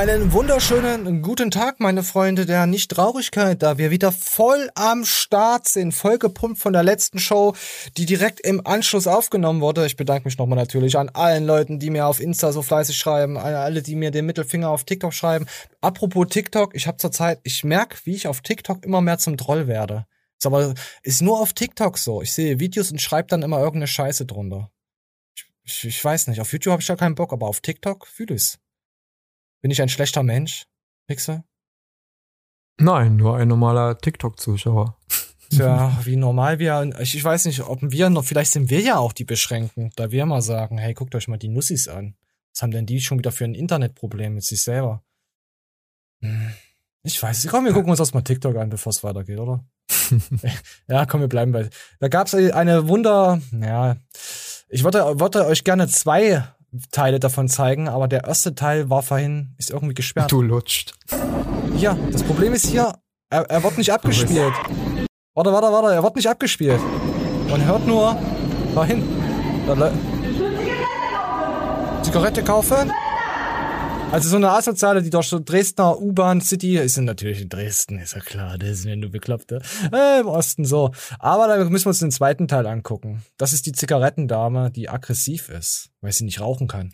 Einen wunderschönen guten Tag, meine Freunde der Nicht-Traurigkeit, da wir wieder voll am Start sind, voll gepumpt von der letzten Show, die direkt im Anschluss aufgenommen wurde. Ich bedanke mich nochmal natürlich an allen Leuten, die mir auf Insta so fleißig schreiben, an alle, die mir den Mittelfinger auf TikTok schreiben. Apropos TikTok, ich habe zurzeit, ich merke, wie ich auf TikTok immer mehr zum Troll werde. Ist aber ist nur auf TikTok so. Ich sehe Videos und schreibe dann immer irgendeine Scheiße drunter. Ich, ich, ich weiß nicht, auf YouTube habe ich da keinen Bock, aber auf TikTok fühle ich's. Bin ich ein schlechter Mensch, Pixel? Nein, nur ein normaler TikTok-Zuschauer. Tja, wie normal wir, ich, ich weiß nicht, ob wir noch, vielleicht sind wir ja auch die Beschränkten, da wir mal sagen, hey, guckt euch mal die Nussis an. Was haben denn die schon wieder für ein Internetproblem mit sich selber? Hm, ich weiß nicht, komm, wir gucken uns das mal TikTok an, bevor es weitergeht, oder? ja, komm, wir bleiben bei. Da gab's eine Wunder, ja, ich wollte, wollte euch gerne zwei Teile davon zeigen, aber der erste Teil war vorhin, ist irgendwie gesperrt. Du lutscht. Ja, das Problem ist hier, er, er wird nicht abgespielt. Warte, warte, warte, er wird nicht abgespielt. Man hört nur, da hinten. Da Zigarette kaufen? Also so eine Asoziale, die durch so Dresdner U-Bahn City, ist natürlich in Dresden, ist ja klar, das ist ja nur Bekloppte. Äh, Im Osten so. Aber da müssen wir uns den zweiten Teil angucken. Das ist die Zigarettendame, die aggressiv ist, weil sie nicht rauchen kann.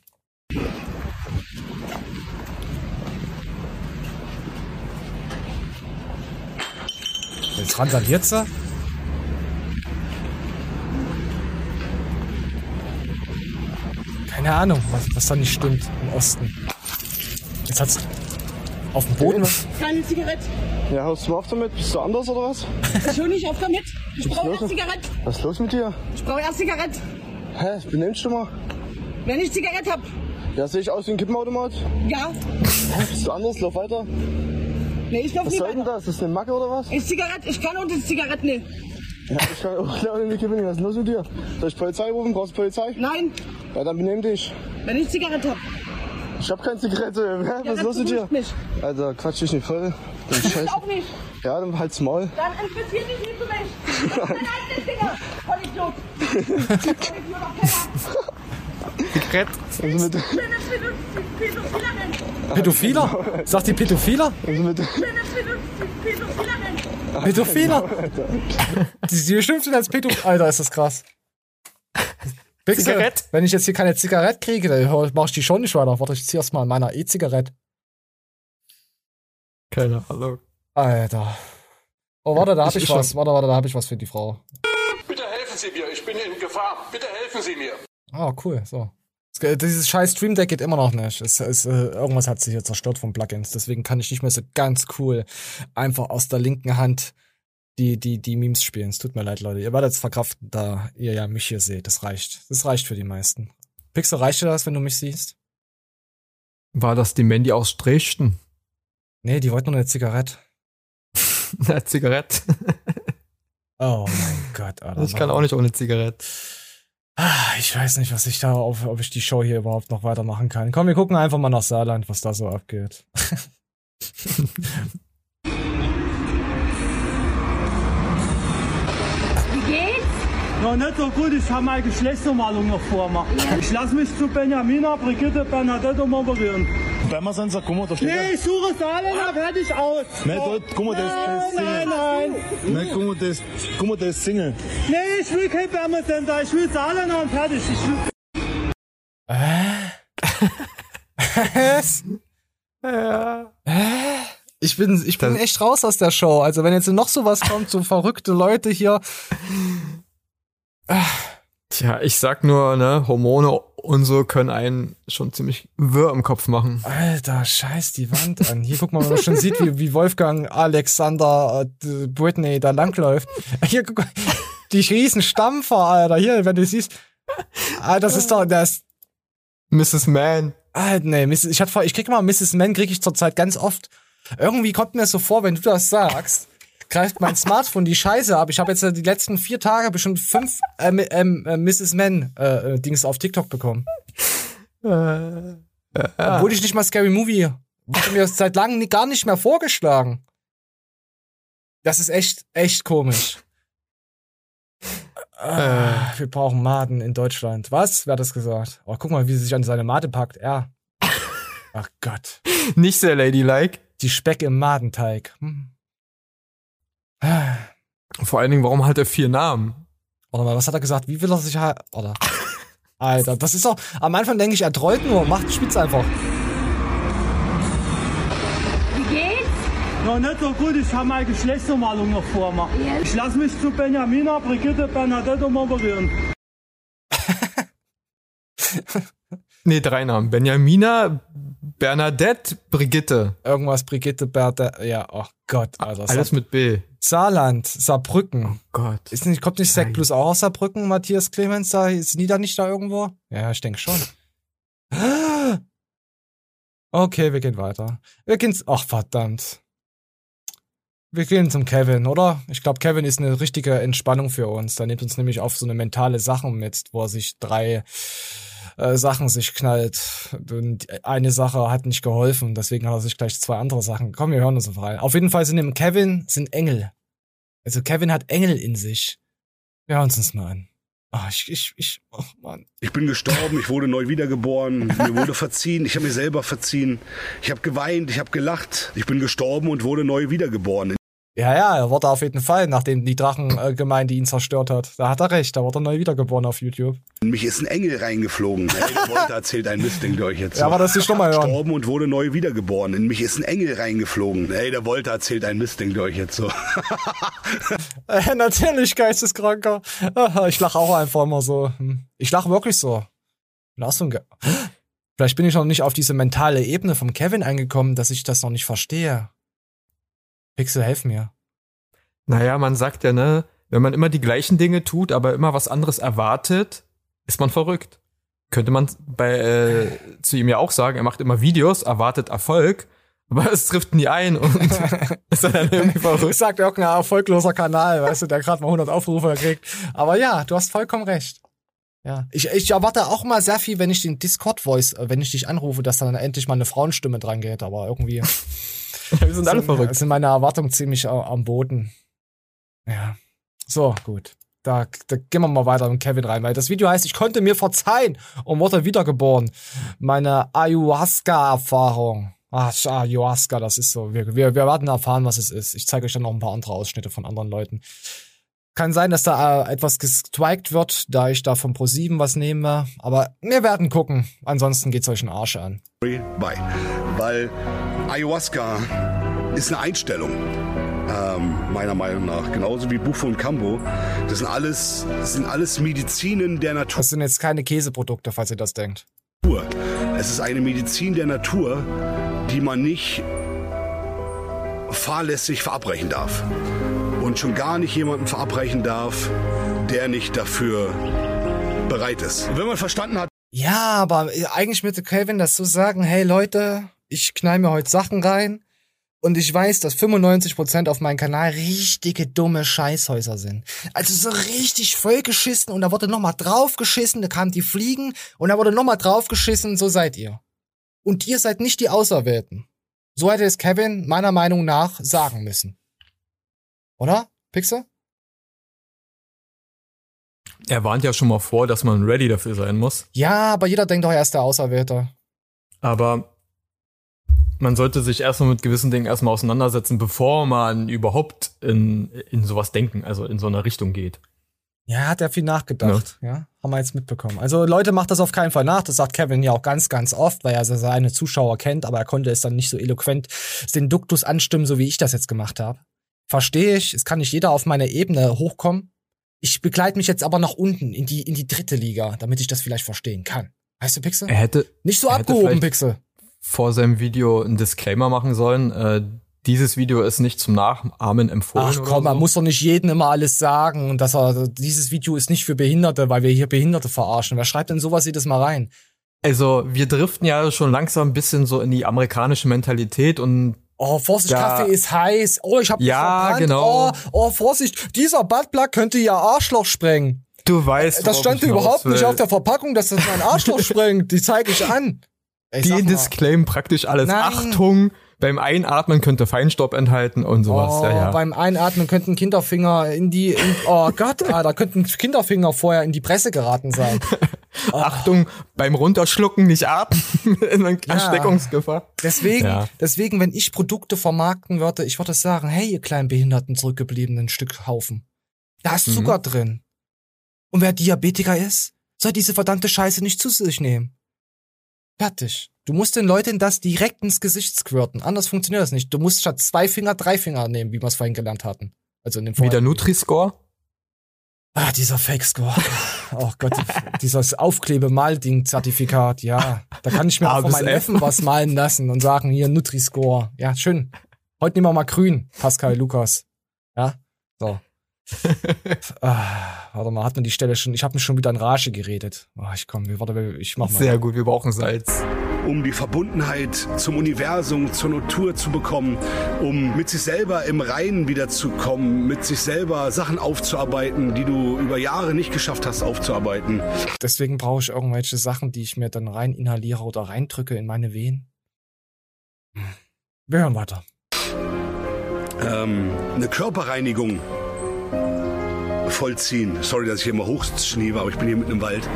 Jetzt randaliert sie. Keine Ahnung, was, was da nicht stimmt im Osten. Jetzt hat's auf dem Boden. Keine Zigarette. Ja, hörst du auf damit? Bist du anders oder was? Ich höre nicht auf damit. Ich brauche erst Zigarette. Was ist los mit dir? Ich brauche erst Zigarette. Hä, benimmst du mal? Wenn ich Zigarette hab. Ja, sehe ich aus wie ein Kippenautomat? Ja. Hä, bist du anders? Lauf weiter. Nee, ich lauf Was nie soll denn weiter. das? Ist das eine Macke oder was? Ist Zigarette. Ich kann unter Zigarette nehmen. Ja, ich kann auch klar in die Kippe nehmen. Was ist los mit dir? Soll ich Polizei rufen? Brauchst du Polizei? Nein. Ja, dann benimm dich. Wenn ich Zigarette hab. Ich hab keine Zigarette. Hä, was ist los mit dir? mich. Alter, quatsch dich nicht voll. Dann Ich Scheiß. auch nicht. Ja, dann halt's Maul. Dann interessiert dich nicht für mich. Ich hab keine eigenen Finger. Vollidiot. Vollidiot auf. Zigarette. Also mit. Pädophiler? Sagt die Pädophiler? also mit, Schönes Pädophilerin. Pädophiler? Die, beschimpft ihn als Pädophiler. Alter, ist das krass. Pixel, Zigarette? Wenn ich jetzt hier keine Zigarette kriege, dann mach ich die schon nicht weiter. Warte, ich zieh erst mal an meiner E-Zigarette. Keine Ahnung. Alter. Oh, warte, da hab Ich- ich was. Warte, warte, da hab ich was für die Frau. Bitte helfen Sie mir, ich bin in Gefahr. Bitte helfen Sie mir. Ah, cool, so. Es- Dieses scheiß Stream Deck geht immer noch nicht. Es, es, äh, irgendwas hat sich hier zerstört von Plugins. Deswegen kann ich nicht mehr so ganz cool einfach aus der linken Hand die, die, die Memes spielen. Es tut mir leid, Leute. Ihr werdet es verkraften, da ihr ja mich hier seht. Das reicht. Das reicht für die meisten. Pixel, reicht dir das, wenn du mich siehst? War das die Mandy aus Dresden? Nee, die wollten nur eine Zigarette. Eine Zigarette. Oh mein Gott, Alter. Ich kann auch nicht ohne Zigarette. Ich weiß nicht, was ich da, ob, ob ich die Show hier überhaupt noch weitermachen kann. Komm, wir gucken einfach mal nach Saarland, was da so abgeht. Ja, nicht so gut, ich habe meine Geschlechtsnormalung noch vormachen. Ich lasse mich zu Benjamina, Brigitte, Bernadette operieren. Wenn wir sind, guck mal, da steht Nee, ich suche Saarländer, fertig aus. Nee, dort, guck mal, der ist, ist Nein, nein, Single. nein. Nee, guck mal, der ist, guck mal, der ist Single. Nee, ich will kein Wärmecenter, ich will Saarländer und fertig. Ich will Was? Ja. Ich bin, ich bin Das- echt raus aus der Show. Also wenn jetzt noch sowas kommt, so verrückte Leute hier. Tja, ich sag nur, ne, Hormone und so können einen schon ziemlich wirr im Kopf machen. Alter, scheiß die Wand an. Hier guck mal, wenn man schon sieht, wie, wie Wolfgang, Alexander, äh, Britney da langläuft. Hier guck mal, die riesen Stampfer, Alter. Hier, wenn du siehst. Ah, das ist doch, das, Mrs. Man. Ah, nee, ich, hatte ich krieg mal Mrs. Man, krieg ich zurzeit ganz oft. Irgendwie kommt mir so vor, wenn du das sagst, greift mein Smartphone die Scheiße ab. Ich habe jetzt äh, die letzten vier Tage bestimmt fünf ähm, ähm, äh, Mrs. Man äh, äh, Dings auf TikTok bekommen. Äh, Obwohl ich nicht mal Scary Movie wurde mir das seit langem gar nicht mehr vorgeschlagen. Das ist echt, echt komisch. Ah, wir brauchen Maden in Deutschland. Was? Wer hat das gesagt? Oh, guck mal, wie sie sich an seine Mate packt. Er. Ach Gott. Nicht sehr ladylike. Die Speck im Madenteig. Hm. Vor allen Dingen, warum hat er vier Namen? Warte mal, was hat er gesagt? Wie will er sich halt. Oder? Alter, das ist doch. Am Anfang denke ich, er trollt nur. Macht spitz einfach. Wie geht's? Ja, nicht so gut, ich habe meine Geschlechtsumwandlung noch vor mir. Ja. Ich lasse mich zu Benjamina, Brigitte, Bernadette umoperieren. Nee, drei Namen. Benjamina, Bernadette, Brigitte. Irgendwas, Brigitte, Bertha. Ja, oh Gott, Alter. Alles mit B. Saarland, Saarbrücken. Gott. Ist nicht, kommt nicht Sekt plus auch aus Saarbrücken, Matthias Clemens? Da, die da nicht da irgendwo? Ja, ich denke schon. Okay, wir gehen weiter. Wir gehen, ach verdammt. Wir gehen zum Kevin, oder? Ich glaube, Kevin ist eine richtige Entspannung für uns. Der nimmt uns nämlich auf so eine mentale Sache mit, wo er sich drei äh, Sachen sich knallt. Und eine Sache hat nicht geholfen, deswegen hat er sich gleich zwei andere Sachen. Komm, wir hören uns auf rein. Auf jeden Fall sind im Kevin sind Engel. Also Kevin hat Engel in sich. Wir hören uns das mal an. Ah, ich, ich, ich, oh Mann. Ich bin gestorben, ich wurde neu wiedergeboren, mir wurde verziehen, ich habe mir selber verziehen. Ich habe geweint, ich habe gelacht. Ich bin gestorben und wurde neu wiedergeboren. Ja, ja, er wurde auf jeden Fall, nachdem die Drachengemeinde ihn zerstört hat. Da hat er recht, da wurde er neu wiedergeboren auf YouTube. In mich ist ein Engel reingeflogen. Der Wolter erzählt ein Mist, denkt ihr euch jetzt. Ja, aber das ist schon mal hören. Gestorben und wurde neu wiedergeboren. In mich ist ein Engel reingeflogen. Hey, der Wolter erzählt ein Mist, denkt ihr euch jetzt so. Äh, natürlich, Geisteskranker. Ich lache auch einfach immer so. Hm. Ich lache wirklich so. Ein Ge Vielleicht bin ich noch nicht auf diese mentale Ebene vom Kevin eingekommen, dass ich das noch nicht verstehe. Pixel, helf mir. Naja, man sagt ja, ne, wenn man immer die gleichen Dinge tut, aber immer was anderes erwartet, ist man verrückt. Könnte man bei äh, zu ihm ja auch sagen, er macht immer Videos, erwartet Erfolg, aber es trifft nie ein und ist dann irgendwie Ich verrückt. sagt irgendein erfolgloser Kanal, weißt du, der gerade mal 100 Aufrufe kriegt. Aber ja, du hast vollkommen recht. Ja, ich, ich erwarte auch mal sehr viel, wenn ich den Discord-Voice, äh, wenn ich dich anrufe, dass dann endlich mal eine Frauenstimme dran geht. Aber irgendwie Wir sind alle verrückt. sind meine Erwartungen ziemlich am Boden. Ja. So, gut. Da, da gehen wir mal weiter in Kevin rein, weil das Video heißt, ich konnte mir verzeihen und wurde wiedergeboren. Meine Ayahuasca-Erfahrung. Ach, Ayahuasca, das ist so. Wir, wir, wir werden erfahren, was es ist. Ich zeige euch dann noch ein paar andere Ausschnitte von anderen Leuten. Kann sein, dass da äh, etwas gestrikt wird, da ich da von Pro7 was nehme. Aber wir werden gucken. Ansonsten geht's euch einen Arsch an. bei. Weil Ayahuasca ist eine Einstellung. Ähm, meiner Meinung nach. Genauso wie Bufo und Cambo. Das sind alles, das sind alles Medizinen der Natur. Das sind jetzt keine Käseprodukte, falls ihr das denkt. Es ist eine Medizin der Natur, die man nicht fahrlässig verabreichen darf. Und schon gar nicht jemanden verabreichen darf, der nicht dafür bereit ist. Und wenn man verstanden hat, Ja, aber eigentlich müsste Calvin das so sagen, hey Leute, ich knall mir heute Sachen rein und ich weiß, dass 95% auf meinem Kanal richtige dumme Scheißhäuser sind. Also so richtig vollgeschissen und da wurde nochmal draufgeschissen, da kamen die Fliegen und da wurde nochmal draufgeschissen, so seid ihr. Und ihr seid nicht die Auserwählten. So hätte es Kevin meiner Meinung nach sagen müssen. Oder, Pixel? Er warnt ja schon mal vor, dass man ready dafür sein muss. Ja, aber jeder denkt doch, er ist der Auserwählte. Aber man sollte sich erstmal mit gewissen Dingen erstmal auseinandersetzen, bevor man überhaupt in, in sowas denken, also in so eine Richtung geht. Ja, hat er viel nachgedacht. Ja. haben wir jetzt mitbekommen. Also Leute, macht das auf keinen Fall nach. Das sagt Kevin ja auch ganz, ganz oft, weil er seine Zuschauer kennt, aber er konnte es dann nicht so eloquent den Duktus anstimmen, so wie ich das jetzt gemacht habe. Verstehe ich. Es kann nicht jeder auf meine Ebene hochkommen. Ich begleite mich jetzt aber nach unten in die, in die dritte Liga, damit ich das vielleicht verstehen kann. Weißt du, Pixel? Er hätte Nicht so abgehoben, Pixel. vor seinem Video einen Disclaimer machen sollen. Äh, dieses Video ist nicht zum Nachahmen empfohlen. Ach komm, man so. muss doch nicht jedem immer alles sagen und dass er, dieses Video ist nicht für Behinderte, weil wir hier Behinderte verarschen. Wer schreibt denn sowas jedes Mal rein? Also wir driften ja schon langsam ein bisschen so in die amerikanische Mentalität und Oh, Vorsicht, Ja. Kaffee ist heiß. Oh, ich hab mich Ja, verbrannt. genau. Oh, oh, Vorsicht, dieser Buttplug könnte ihr Arschloch sprengen. du weißt, Das stand überhaupt nicht auf der Verpackung, dass das mein Arschloch sprengt. Die zeige ich an. Ey, Die disclaimen praktisch alles. Nein. Achtung, beim Einatmen könnte Feinstaub enthalten und sowas. Oh, ja, ja. beim Einatmen könnten Kinderfinger in die, in, oh Gott, ah, da könnten Kinderfinger vorher in die Presse geraten sein. Achtung, beim Runterschlucken nicht atmen. Ansteckungsgefahr. Deswegen, Ja. deswegen, wenn ich Produkte vermarkten würde, ich würde sagen, hey, ihr kleinen behinderten, zurückgebliebenen Stückhaufen. Da ist Zucker drin. Und wer Diabetiker ist, soll diese verdammte Scheiße nicht zu sich nehmen. Fertig. Du musst den Leuten das direkt ins Gesicht squirten. Anders funktioniert das nicht. Du musst statt zwei Finger drei Finger nehmen, wie wir es vorhin gelernt hatten. Also in dem Wie der Nutri-Score. Ah, dieser Fake-Score. Oh Gott, dieses Aufklebe-Mal-Ding-Zertifikat, ja. Da kann ich mir auch von F. Neffen was malen lassen und sagen, hier, Nutri-Score. Ja, schön. Heute nehmen wir mal grün, Pascal Lukas. Ja, so. Ah, warte mal, hat man die Stelle schon, ich habe mich schon wieder in Rage geredet. Oh, ich komm, warte, ich mach mal. Sehr gut, wir brauchen Salz. um die Verbundenheit zum Universum, zur Natur zu bekommen, um mit sich selber im Reinen wiederzukommen, mit sich selber Sachen aufzuarbeiten, die du über Jahre nicht geschafft hast aufzuarbeiten. Deswegen brauche ich irgendwelche Sachen, die ich mir dann rein inhaliere oder reindrücke in meine Wehen. Wir hören weiter. Ähm, eine Körperreinigung vollziehen. Sorry, dass ich hier immer hochschniebe, aber ich bin hier mitten im Wald.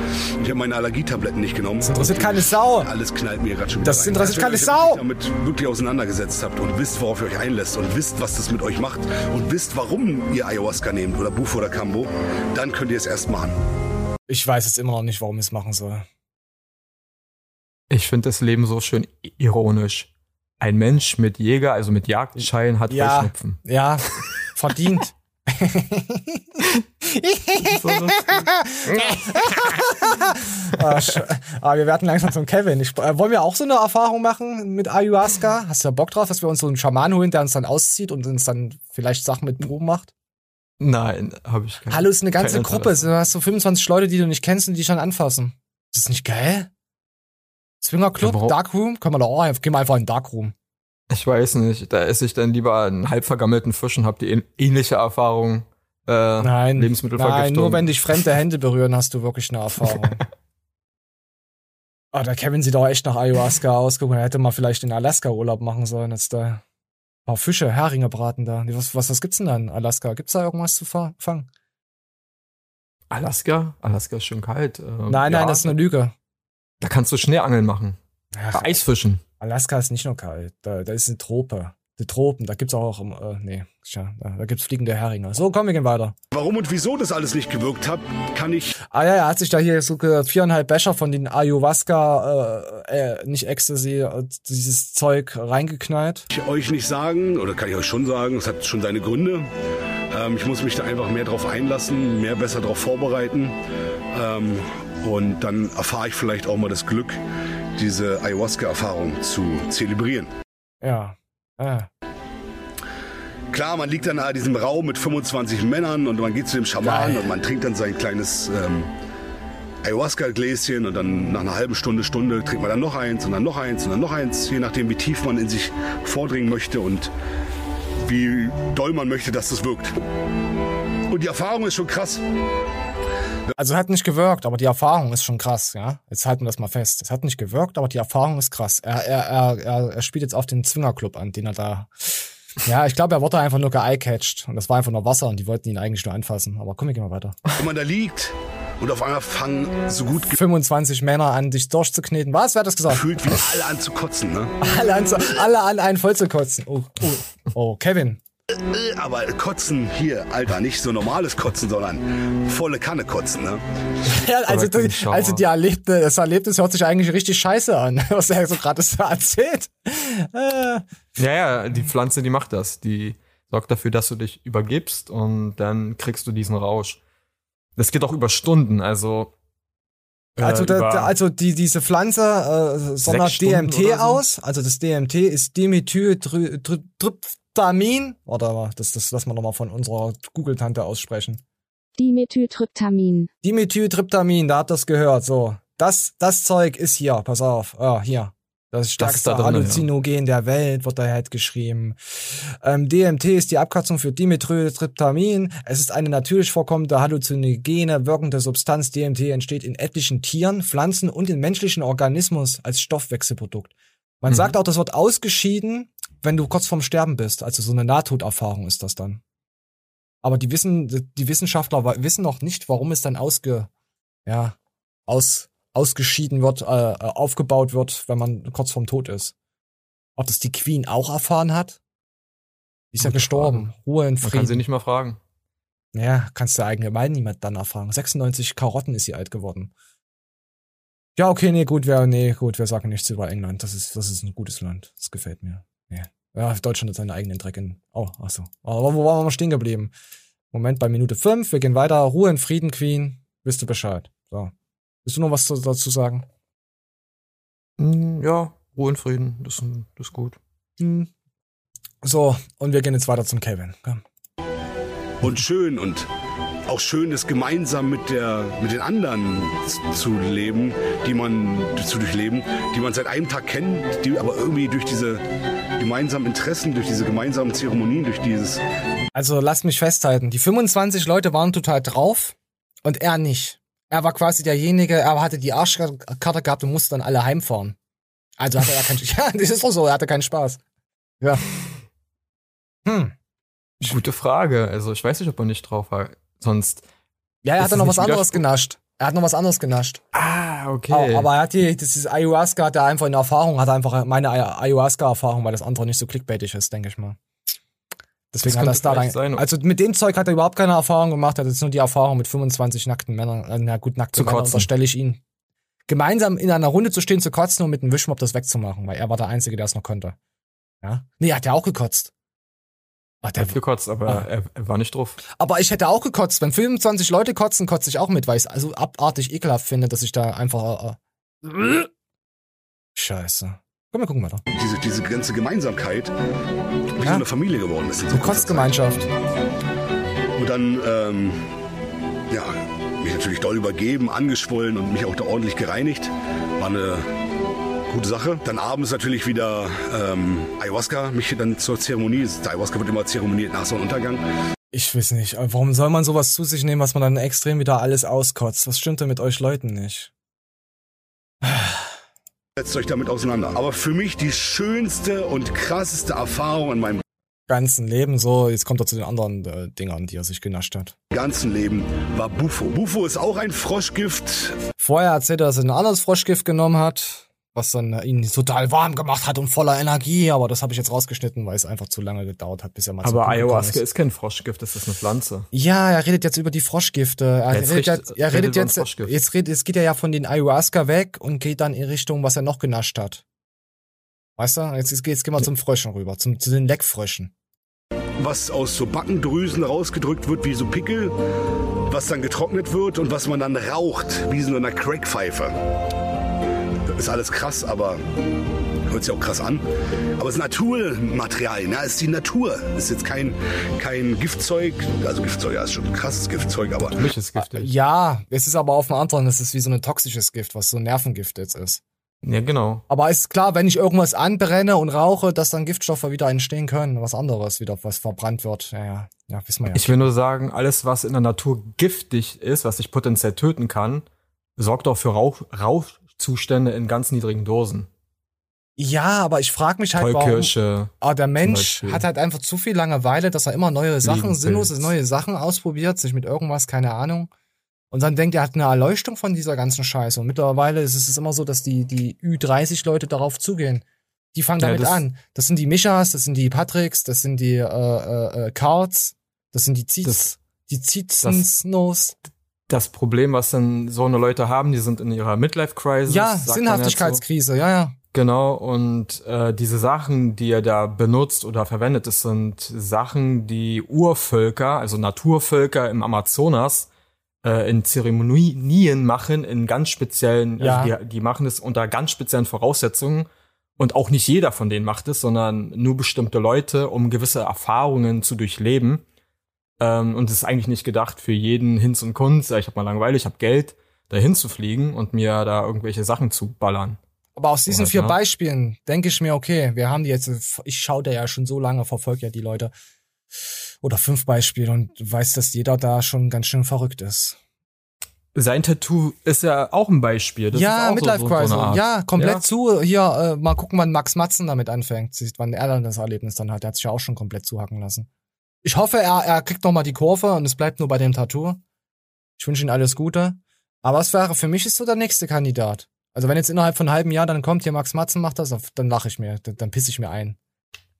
Ich habe meine Allergietabletten nicht genommen. Das interessiert keine Sau. Alles knallt mir gerade schon wieder Das rein. interessiert Also, keine wenn ihr Sau. euch damit wirklich auseinandergesetzt habt und wisst, worauf ihr euch einlässt und wisst, was das mit euch macht und wisst, warum ihr Ayahuasca nehmt oder Bufo oder Cambo, dann könnt ihr es erst machen. Ich weiß jetzt immer noch nicht, warum ich es machen soll. Ich finde das Leben so schön ironisch. Ein Mensch mit Jäger, also mit Jagdschein, hat Ja. Heuschnupfen. Ja, verdient. ah, ah, wir werden langsam zum Kevin. Ich, äh, wollen wir auch so eine Erfahrung machen mit Ayahuasca? Hast du da Bock drauf, dass wir uns so einen Schaman holen, der uns dann auszieht und uns dann vielleicht Sachen mit Proben macht? Nein, habe ich keine. Hallo, ist eine ganze Gruppe. Du hast so 25 Leute, die du nicht kennst und die schon anfassen. Ist das nicht geil? Swinger Club, Ja, Darkroom? Können wir doch auch, einfach- gehen wir einfach in den Darkroom. Ich weiß nicht. Da esse ich dann lieber einen halb vergammelten Fisch und habe die ähn- ähnliche Erfahrung. Äh, Nein, Lebensmittelvergiftung. nein, nur wenn dich fremde Hände berühren, hast du wirklich eine Erfahrung. Ah, der Kevin sieht auch echt nach Ayahuasca aus. Guck mal, er hätte mal vielleicht in Alaska Urlaub machen sollen. Jetzt da ein paar Fische, Heringe braten da. Was, was, was gibt's denn da in Alaska? Gibt's da irgendwas zu fa- fangen? Alaska? Alaska ist schon kalt. Äh, Nein, ja, nein, das ist eine Lüge. Da kannst du Schneeangeln machen. Ach, Eisfischen. Alaska ist nicht nur kalt. Da, da ist eine Trope. Die Tropen, da gibt's auch, äh, nee, tja, da, gibt's fliegende Heringe. So, komm, wir gehen weiter. Warum und wieso das alles nicht gewirkt hat, kann ich Ah ja, er hat sich da hier so viereinhalb Becher von den Ayahuasca, äh, äh, nicht Ecstasy, äh, dieses Zeug reingeknallt. euch nicht sagen, oder kann ich euch schon sagen, es hat schon seine Gründe. Ähm, ich muss mich da einfach mehr drauf einlassen, mehr besser drauf vorbereiten. Ähm, und dann erfahre ich vielleicht auch mal das Glück, diese Ayahuasca-Erfahrung zu zelebrieren. Ja. Ah. Klar, man liegt dann in diesem Raum mit 25 Männern und man geht zu dem Schaman Geil. und man trinkt dann sein kleines ähm, Ayahuasca-Gläschen und dann nach einer halben Stunde, Stunde trinkt man dann noch eins und dann noch eins und dann noch eins, je nachdem, wie tief man in sich vordringen möchte und wie doll man möchte, dass das wirkt. Und die Erfahrung ist schon krass. Also hat nicht gewirkt, aber die Erfahrung ist schon krass, ja. Jetzt halten wir das mal fest. Es hat nicht gewirkt, aber die Erfahrung ist krass. Er, er, er, er, spielt jetzt auf den Zwingerclub an, den er da. Ja, ich glaube, er wurde einfach nur geeyecatcht. Und das war einfach nur Wasser und die wollten ihn eigentlich nur anfassen. Aber komm, wir gehen mal weiter. Wenn man da liegt und auf einmal fangen so gut 25 Männer an, dich durchzukneten. Was? Wer hat das gesagt? gefühlt wie alle an zu kotzen, ne? Alle an, alle an einen voll zu kotzen. Oh, oh, oh, Kevin. Aber kotzen hier, Alter, nicht so normales Kotzen, sondern volle Kanne kotzen, ne? Ja, also, das, also die Erlebte, das Erlebnis hört sich eigentlich richtig scheiße an, was er so gerade so erzählt. Äh, Ja, ja, die Pflanze, die macht das. Die sorgt dafür, dass du dich übergibst und dann kriegst du diesen Rausch. Das geht auch über Stunden, also. Äh, Also, da, da, also die, diese Pflanze äh, sondert DMT so? aus. Also das DMT ist Dimethyltryptamin. Oder das, das lassen wir nochmal von unserer Google-Tante aussprechen. Dimethyltryptamin. Dimethyltryptamin, da habt ihr das gehört. So, das, das Zeug ist hier. Pass auf. Ah, hier. Das stärkste da Halluzinogen der Welt, wird da halt geschrieben. Ähm, DMT ist die Abkürzung für Dimethyltryptamin. Es ist eine natürlich vorkommende halluzinogene wirkende Substanz. DMT entsteht in etlichen Tieren, Pflanzen und in menschlichen Organismus als Stoffwechselprodukt. Man Mhm. sagt auch, das wird ausgeschieden, wenn du kurz vorm Sterben bist. Also so eine Nahtoderfahrung ist das dann. Aber die wissen, die Wissenschaftler wissen noch nicht, warum es dann ausge, ja, aus, ausgeschieden wird, äh, äh, aufgebaut wird, wenn man kurz vorm Tod ist. Ob das die Queen auch erfahren hat? Die ist ja Gute gestorben. Ruhe in Man kann sie Frieden. nicht mal fragen. Ja, kannst du allgemein niemand dann erfahren. 96 Karotten ist sie alt geworden. Ja, okay, nee, gut, wir, nee, gut, wir sagen nichts über England. Das ist, das ist ein gutes Land. Das gefällt mir. Nee. Ja, Deutschland hat seinen eigenen Dreck in. Oh, ach so. Aber wo waren wir stehen geblieben? Moment, bei Minute 5, wir gehen weiter. Ruhe in Frieden, Queen. Wisst du Bescheid. So. Willst du noch was zu- dazu sagen? Hm, Ja, Ruhe und Frieden, das, ist- das ist gut. Hm. So, und wir gehen jetzt weiter zum Kevin. Komm. und schön und auch schön, das gemeinsam mit der mit den anderen zu leben, die man zu durchleben, die man seit einem Tag kennt, die aber irgendwie durch diese gemeinsamen Interessen, durch diese gemeinsamen Zeremonien, durch dieses Also lasst mich festhalten, die 25 Leute waren total drauf und er nicht. Er war quasi derjenige, er hatte die Arschkarte gehabt und musste dann alle heimfahren. Also hatte er keinen, ja, das ist doch so, er hatte keinen Spaß. Ja. Hm. Gute Frage. Also ich weiß nicht, ob er nicht drauf war. Sonst. Ja, er hat dann noch was anderes genascht. Er hat noch was anderes genascht. Ah, okay. Aber, aber er hat die, das ist Ayahuasca, hat er einfach in Erfahrung, hat einfach meine Ayahuasca-Erfahrung, weil das andere nicht so clickbaitig ist, denke ich mal. Deswegen Das hat er es da rein. sein. Also mit dem Zeug hat er überhaupt keine Erfahrung gemacht, er hat jetzt nur die Erfahrung mit 25 nackten Männern, äh, na gut, nackte Zu Männer, kotzen. unterstelle ich ihn. Gemeinsam in einer Runde zu stehen, zu kotzen und mit einem Wischmopp das wegzumachen, weil er war der Einzige, der es noch konnte. Ja? Nee, er hat ja auch gekotzt. Ach, der, er hat gekotzt, aber Ah. er, er war nicht drauf. aber ich hätte auch gekotzt. Wenn 25 Leute kotzen, kotze ich auch mit, weil ich es also abartig ekelhaft finde, dass ich da einfach. Äh, Scheiße. Komm, wir gucken weiter. diese, diese ganze Gemeinsamkeit wie so Ja. eine Familie geworden ist. in so Eine. Kotzgemeinschaft. Und dann, ähm, ja, mich natürlich doll übergeben, angeschwollen und mich auch da ordentlich gereinigt. War eine gute Sache. Dann abends natürlich wieder ähm, Ayahuasca, mich dann zur Zeremonie. Der Ayahuasca wird immer zeremoniert nach Sonnenuntergang. Ich weiß nicht. Warum soll man sowas zu sich nehmen, was man dann extrem wieder alles auskotzt? Was stimmt denn mit euch Leuten nicht? Setzt euch damit auseinander. Aber für mich die schönste und krasseste Erfahrung in meinem Ganzen Leben so. Jetzt kommt er zu den anderen äh, Dingern, die er sich genascht hat. ganzen Leben war Bufo. Bufo ist auch ein Froschgift. Vorher erzählt er, dass er ein anderes Froschgift genommen hat, was dann ihn total warm gemacht hat und voller Energie. Aber das habe ich jetzt rausgeschnitten, weil es einfach zu lange gedauert hat, bis er mal Aber Ayahuasca ist kein Froschgift, das ist eine Pflanze. Ja, er redet jetzt über die Froschgifte. Er Jetzt redet, jetzt, er redet redet jetzt, jetzt, redet, jetzt geht er ja von den Ayahuasca weg und geht dann in Richtung, was er noch genascht hat. Weißt du? Jetzt, jetzt, jetzt gehen wir zum Fröschen rüber, zum, zu den Leckfröschen. was aus so Backendrüsen rausgedrückt wird wie so Pickel, was dann getrocknet wird und was man dann raucht, wie so eine Crackpfeife. Das ist alles krass, aber hört sich auch krass an. Aber es ist Naturmaterialien, ja, es ist die Natur. Es ist jetzt kein, kein Giftzeug, also Giftzeug, ja, ist schon ein krasses Giftzeug, aber Für mich ist giftig. Ja, es ist aber auf einem anderen, es ist wie so ein toxisches Gift, was so ein Nervengift jetzt ist. Ja, genau. Aber ist klar, wenn ich irgendwas anbrenne und rauche, dass dann Giftstoffe wieder entstehen können, was anderes wieder, was verbrannt wird. Ja, ja, ja wissen wir ja. Ich will nur sagen, alles, was in der Natur giftig ist, was dich potenziell töten kann, sorgt auch für Rauch, Rauchzustände in ganz niedrigen Dosen. ja, aber ich frage mich halt, warum. Aber der Mensch hat halt einfach zu viel Langeweile, dass er immer neue Sachen, sinnlose neue Sachen ausprobiert, sich mit irgendwas, keine Ahnung. Und dann denkt er, hat eine Erleuchtung von dieser ganzen Scheiße. Und mittlerweile ist es immer so, dass die, die Ü30-Leute darauf zugehen. Die fangen Ja, damit das- an. Das sind die Michas, das sind die Patricks, das sind die äh, äh, äh, Cards, das sind die Zietz, die Zietzensnos. Das Problem, was dann so eine Leute haben, die sind in ihrer Midlife-Crisis. Ja, Sinnhaftigkeitskrise, ja, ja. Genau, und äh, diese Sachen, die er da benutzt oder verwendet, das sind Sachen, die Urvölker, also Naturvölker im Amazonas, äh, in Zeremonien machen, in ganz speziellen, Ja. also die, die machen es unter ganz speziellen Voraussetzungen. Und auch nicht jeder von denen macht es, sondern nur bestimmte Leute, um gewisse Erfahrungen zu durchleben. Ähm, und es ist eigentlich nicht gedacht für jeden Hinz und Kunz. Ja, Ich habe mal Langeweile, ich habe Geld, da hinzufliegen und mir da irgendwelche Sachen zu ballern. Aber aus diesen vier? Beispielen denke ich mir, okay, wir haben die jetzt, ich schaue da ja schon so lange, verfolge ja die Leute. Oder fünf Beispiele und weiß, dass jeder da schon ganz schön verrückt ist. Sein Tattoo ist ja auch ein Beispiel. Das ja, Midlife so, so, so Crisis. ja, komplett Ja. zu. Hier, äh, mal gucken, wann Max Matzen damit anfängt, wann er dann das Erlebnis dann hat. Der hat sich ja auch schon komplett zuhacken lassen. Ich hoffe, er, er kriegt noch mal die Kurve und es bleibt nur bei dem Tattoo. Ich wünsche ihm alles Gute. Aber es wäre, für mich ist so der nächste Kandidat. Also wenn jetzt innerhalb von einem halben Jahr dann kommt, hier Max Matzen macht das, dann lache ich mir, dann, dann pisse ich mir ein.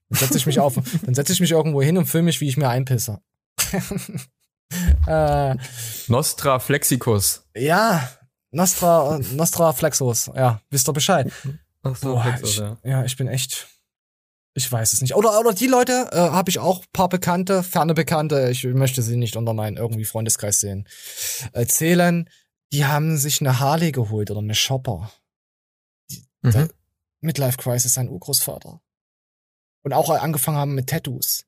Dann setze ich mich auf, dann setze ich mich irgendwo hin und filme mich, wie ich mir einpisse. äh, Nostra Flexicus. ja, Nostra, Nostra Flexus, ja, wisst ihr Bescheid. Nostra Boah, Flexus, ich, ja. ja, ich bin echt. Ich weiß es nicht. Oder, oder die Leute, äh, habe ich auch paar Bekannte, ferne Bekannte, ich möchte sie nicht unter meinen irgendwie Freundeskreis sehen, erzählen, die haben sich eine Harley geholt oder eine Shopper. Mhm. Midlife Crisis, sein Urgroßvater. Und auch angefangen haben mit Tattoos.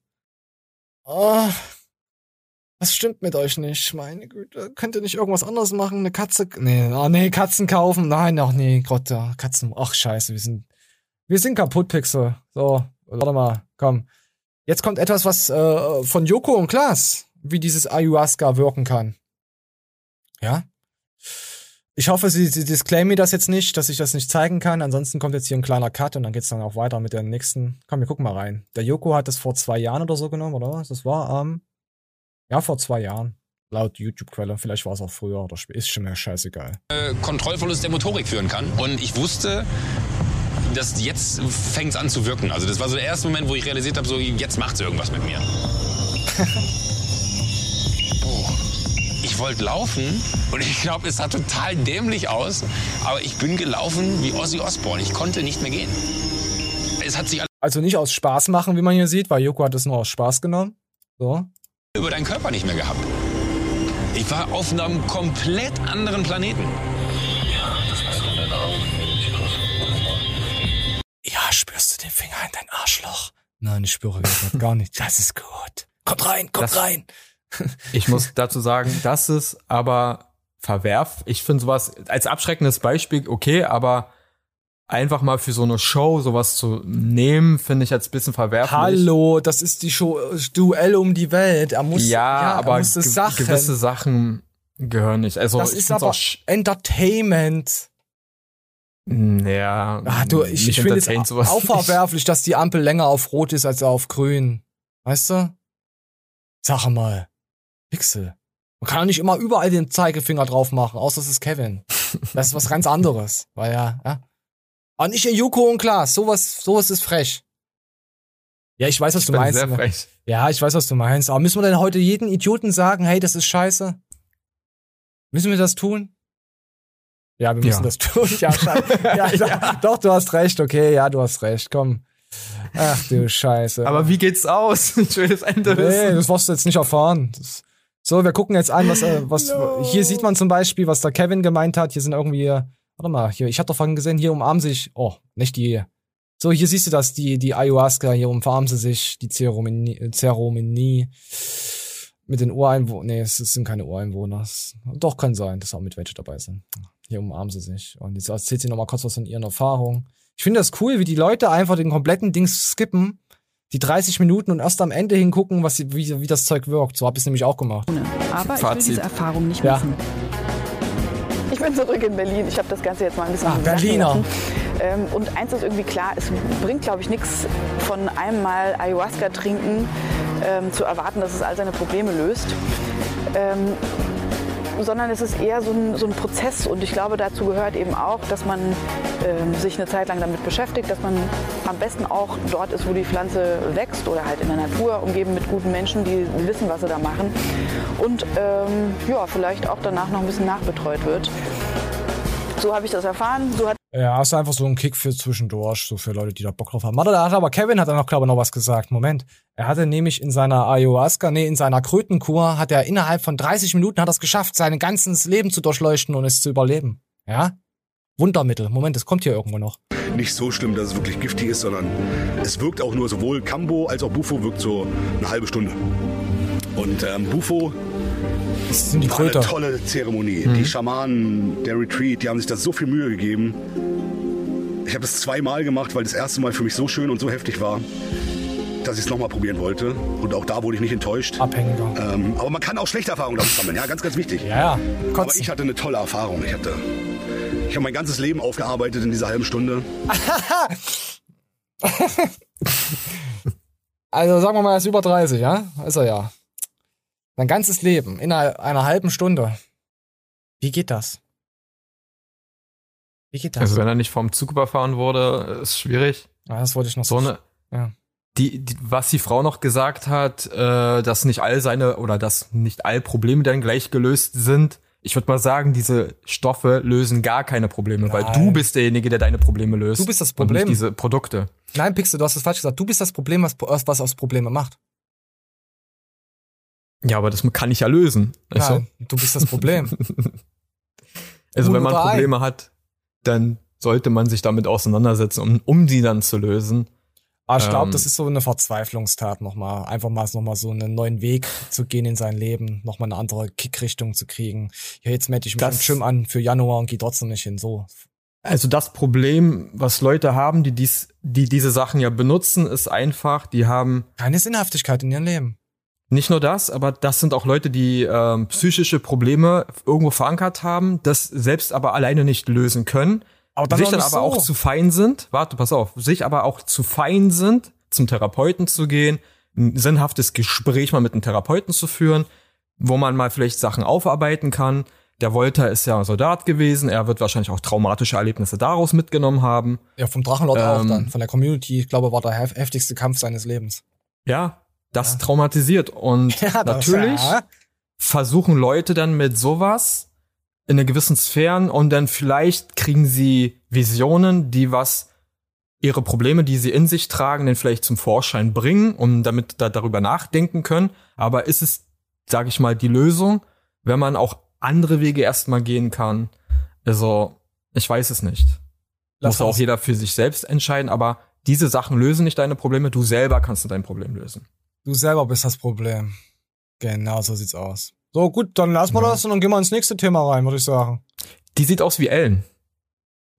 Oh, was stimmt mit euch nicht? Meine Güte, könnt ihr nicht irgendwas anderes machen? Eine Katze? Nee, oh nee, Katzen kaufen. Nein, ach nee, Gott, Katzen. Ach scheiße, wir sind, wir sind kaputt, Pixel. So, warte mal, komm. Jetzt kommt etwas, was äh, von Joko und Klaas, wie dieses Ayahuasca wirken kann. Ja? Ich hoffe, sie, sie disclaimen mir das jetzt nicht, dass ich das nicht zeigen kann. Ansonsten kommt jetzt hier ein kleiner Cut und dann geht's dann auch weiter mit der nächsten. Komm, wir gucken mal rein. Der Joko hat das vor zwei Jahren oder so genommen, oder was? Das war ähm, ja vor zwei Jahren. Laut YouTube-Quelle. Vielleicht war es auch früher oder. Ist schon mir scheißegal. äh, Kontrollverlust der Motorik führen kann. Und ich wusste, dass jetzt fängt es an zu wirken. Also das war so der erste Moment, wo ich realisiert habe, so jetzt macht irgendwas mit mir. oh. Ich wollte laufen und ich glaube, es sah total dämlich aus, aber ich bin gelaufen wie Ozzy Osbourne. Ich konnte nicht mehr gehen. Es hat sich Also nicht aus Spaß machen, wie man hier sieht, weil Joko hat es nur aus Spaß genommen. So. über deinen Körper nicht mehr gehabt. Ich war auf einem komplett anderen Planeten. Ja, spürst du den Finger in dein Arschloch? Nein, ich spüre gar nicht. Das ist gut. Kommt rein, kommt Das- rein. Ich muss dazu sagen, das ist aber verwerf. Ich finde sowas als abschreckendes Beispiel okay, aber einfach mal für so eine Show sowas zu nehmen, finde ich als bisschen verwerflich. Hallo, das ist die Show Duell um die Welt. Er muss, ja, aber er muss es ge Sachen. gewisse Sachen gehören nicht. Also das ist aber Entertainment. Ja, Ah, du, ich, ich finde es auch verwerflich, dass die Ampel länger auf Rot ist als auf Grün. Weißt du? Sag mal. Pixel. Man kann doch nicht immer überall den Zeigefinger drauf machen, außer es ist Kevin. Das ist was ganz anderes. Weil ja, ja. Aber nicht in Joko und Klaas. Sowas, sowas ist frech. Ja, ich weiß, was Ich du meinst. sehr ne? frech. Ja, ich weiß, was du meinst. Aber müssen wir denn heute jeden Idioten sagen, hey, das ist scheiße? Müssen wir das tun? Ja, wir müssen Ja. das tun. Ja, ja, ja, doch, du hast recht. Okay, ja, du hast recht. Komm. Ach du Scheiße. Aber wie geht's aus? Ich will das Ende nee, wissen. das wirst du jetzt nicht erfahren. Das, so, wir gucken jetzt an, was, äh, was hier sieht man zum Beispiel, was der Kevin gemeint hat. Hier sind irgendwie, warte mal, hier, ich hatte doch vorhin gesehen, hier umarmen sich, oh, nicht die. So, hier siehst du das, die, die Ayahuasca, hier umarmen sie sich, die Zeremonie, Zeremonie mit den Ureinwohnern. Nee, es sind keine Ureinwohner. Doch, kann sein, dass auch mit welche dabei sind. Hier umarmen sie sich. Und jetzt erzählt sie nochmal kurz was von ihren Erfahrungen. Ich finde das cool, wie die Leute einfach den kompletten Dings skippen, die 30 Minuten und erst am Ende hingucken, was, sie- wie, wie das Zeug wirkt. So habe ich es nämlich auch gemacht. Aber ich will Fazit. diese Erfahrung nicht Ja. missen. Ich bin zurück in Berlin. Ich habe das Ganze jetzt mal ein bisschen Ah, sacken Berliner. Ähm, und eins ist irgendwie klar, es bringt, glaube ich, nichts von einem Mal Ayahuasca trinken ähm, zu erwarten, dass es all seine Probleme löst. Ähm, sondern es ist eher so ein, so ein Prozess. Und ich glaube, dazu gehört eben auch, dass man ähm, sich eine Zeit lang damit beschäftigt, dass man am besten auch dort ist, wo die Pflanze wächst oder halt in der Natur, umgeben mit guten Menschen, die wissen, was sie da machen. Und ähm, ja, vielleicht auch danach noch ein bisschen nachbetreut wird. So habe ich das erfahren, so hat Ja, ist einfach so ein Kick für zwischendurch, so für Leute, die da Bock drauf haben. Da hat aber Kevin hat dann noch, glaube ich, noch was gesagt. Moment. Er hatte nämlich in seiner Ayahuasca, nee, in seiner Krötenkur, hat er innerhalb von 30 Minuten hat er es geschafft, sein ganzes Leben zu durchleuchten und es zu überleben. Ja? Wundermittel. Moment, es kommt hier irgendwo noch. Nicht so schlimm, dass es wirklich giftig ist, sondern es wirkt auch nur sowohl Cambo als auch Bufo wirkt so eine halbe Stunde. Und ähm, Bufo Das sind die war eine Kröter. tolle Zeremonie. Mhm. Die Schamanen, der Retreat, die haben sich da so viel Mühe gegeben. Ich habe das zweimal gemacht, weil das erste Mal für mich so schön und so heftig war, dass ich es nochmal probieren wollte. Und auch da wurde ich nicht enttäuscht. Abhängiger. Ähm, aber man kann auch schlechte Erfahrungen damit sammeln, ja, ganz, ganz wichtig. Ja, ja. Aber ich hatte eine tolle Erfahrung. Ich hatte, ich habe mein ganzes Leben aufgearbeitet in dieser halben Stunde. Also sagen wir mal, er ist über 30, ja? Ist er ja. Sein ganzes Leben in einer, halben Stunde. Wie geht das? Wie geht das? Also wenn er nicht vom Zug überfahren wurde, ist schwierig. ja, das wollte ich noch So eine, Ja. die, die, was die Frau noch gesagt hat, äh, dass nicht all seine oder dass nicht all Probleme dann gleich gelöst sind. Ich würde mal sagen, diese Stoffe lösen gar keine Probleme, weil Nein. du bist derjenige, der deine Probleme löst. Du bist das Und Problem. nicht diese Produkte. Nein, Pixel, du hast es falsch gesagt. Du bist das Problem, was, was aus Probleme macht. Ja, aber das kann ich ja lösen. du? Nein, du bist das Problem. Also Huhn wenn man? Probleme hat, dann sollte man sich damit auseinandersetzen, um, um die dann zu lösen. Aber ich glaube, Ähm. das ist so eine Verzweiflungstat nochmal. Einfach mal nochmal so einen neuen Weg zu gehen in sein Leben, nochmal eine andere Kickrichtung zu kriegen. Ja, jetzt melde ich mich Das- Gym an für Januar und gehe trotzdem nicht hin. So. Also das Problem, was Leute haben, die dies, die diese Sachen ja benutzen, ist einfach, die haben Keine Sinnhaftigkeit in ihrem Leben. Nicht nur das, aber das sind auch Leute, die ähm, psychische Probleme irgendwo verankert haben, das selbst aber alleine nicht lösen können, Aber sich auch dann aber so. auch zu fein sind, warte, pass auf, sich aber auch zu fein sind, zum Therapeuten zu gehen, ein sinnhaftes Gespräch mal mit einem Therapeuten zu führen, wo man mal vielleicht Sachen aufarbeiten kann. Der Wolter ist ja Soldat gewesen, er wird wahrscheinlich auch traumatische Erlebnisse daraus mitgenommen haben. Ja, vom Drachenlord auch Ähm. dann. Von der Community, ich glaube, war der hef- heftigste Kampf seines Lebens. Ja, das traumatisiert. Und Ja, das- natürlich ja. versuchen Leute dann mit sowas in einer gewissen Sphären und dann vielleicht kriegen sie Visionen, die was ihre Probleme, die sie in sich tragen, dann vielleicht zum Vorschein bringen, um damit da darüber nachdenken können. Aber ist es, sage ich mal, die Lösung, wenn man auch andere Wege erstmal gehen kann? Also, ich weiß es nicht. Lass Muss auch jeder für sich selbst entscheiden, aber diese Sachen lösen nicht deine Probleme, du selber kannst dein Problem lösen. Du selber bist das Problem. Genau, so sieht's aus. So, gut, dann lassen wir Ja. das und dann gehen wir ins nächste Thema rein, würde ich sagen. Die sieht aus wie Ellen.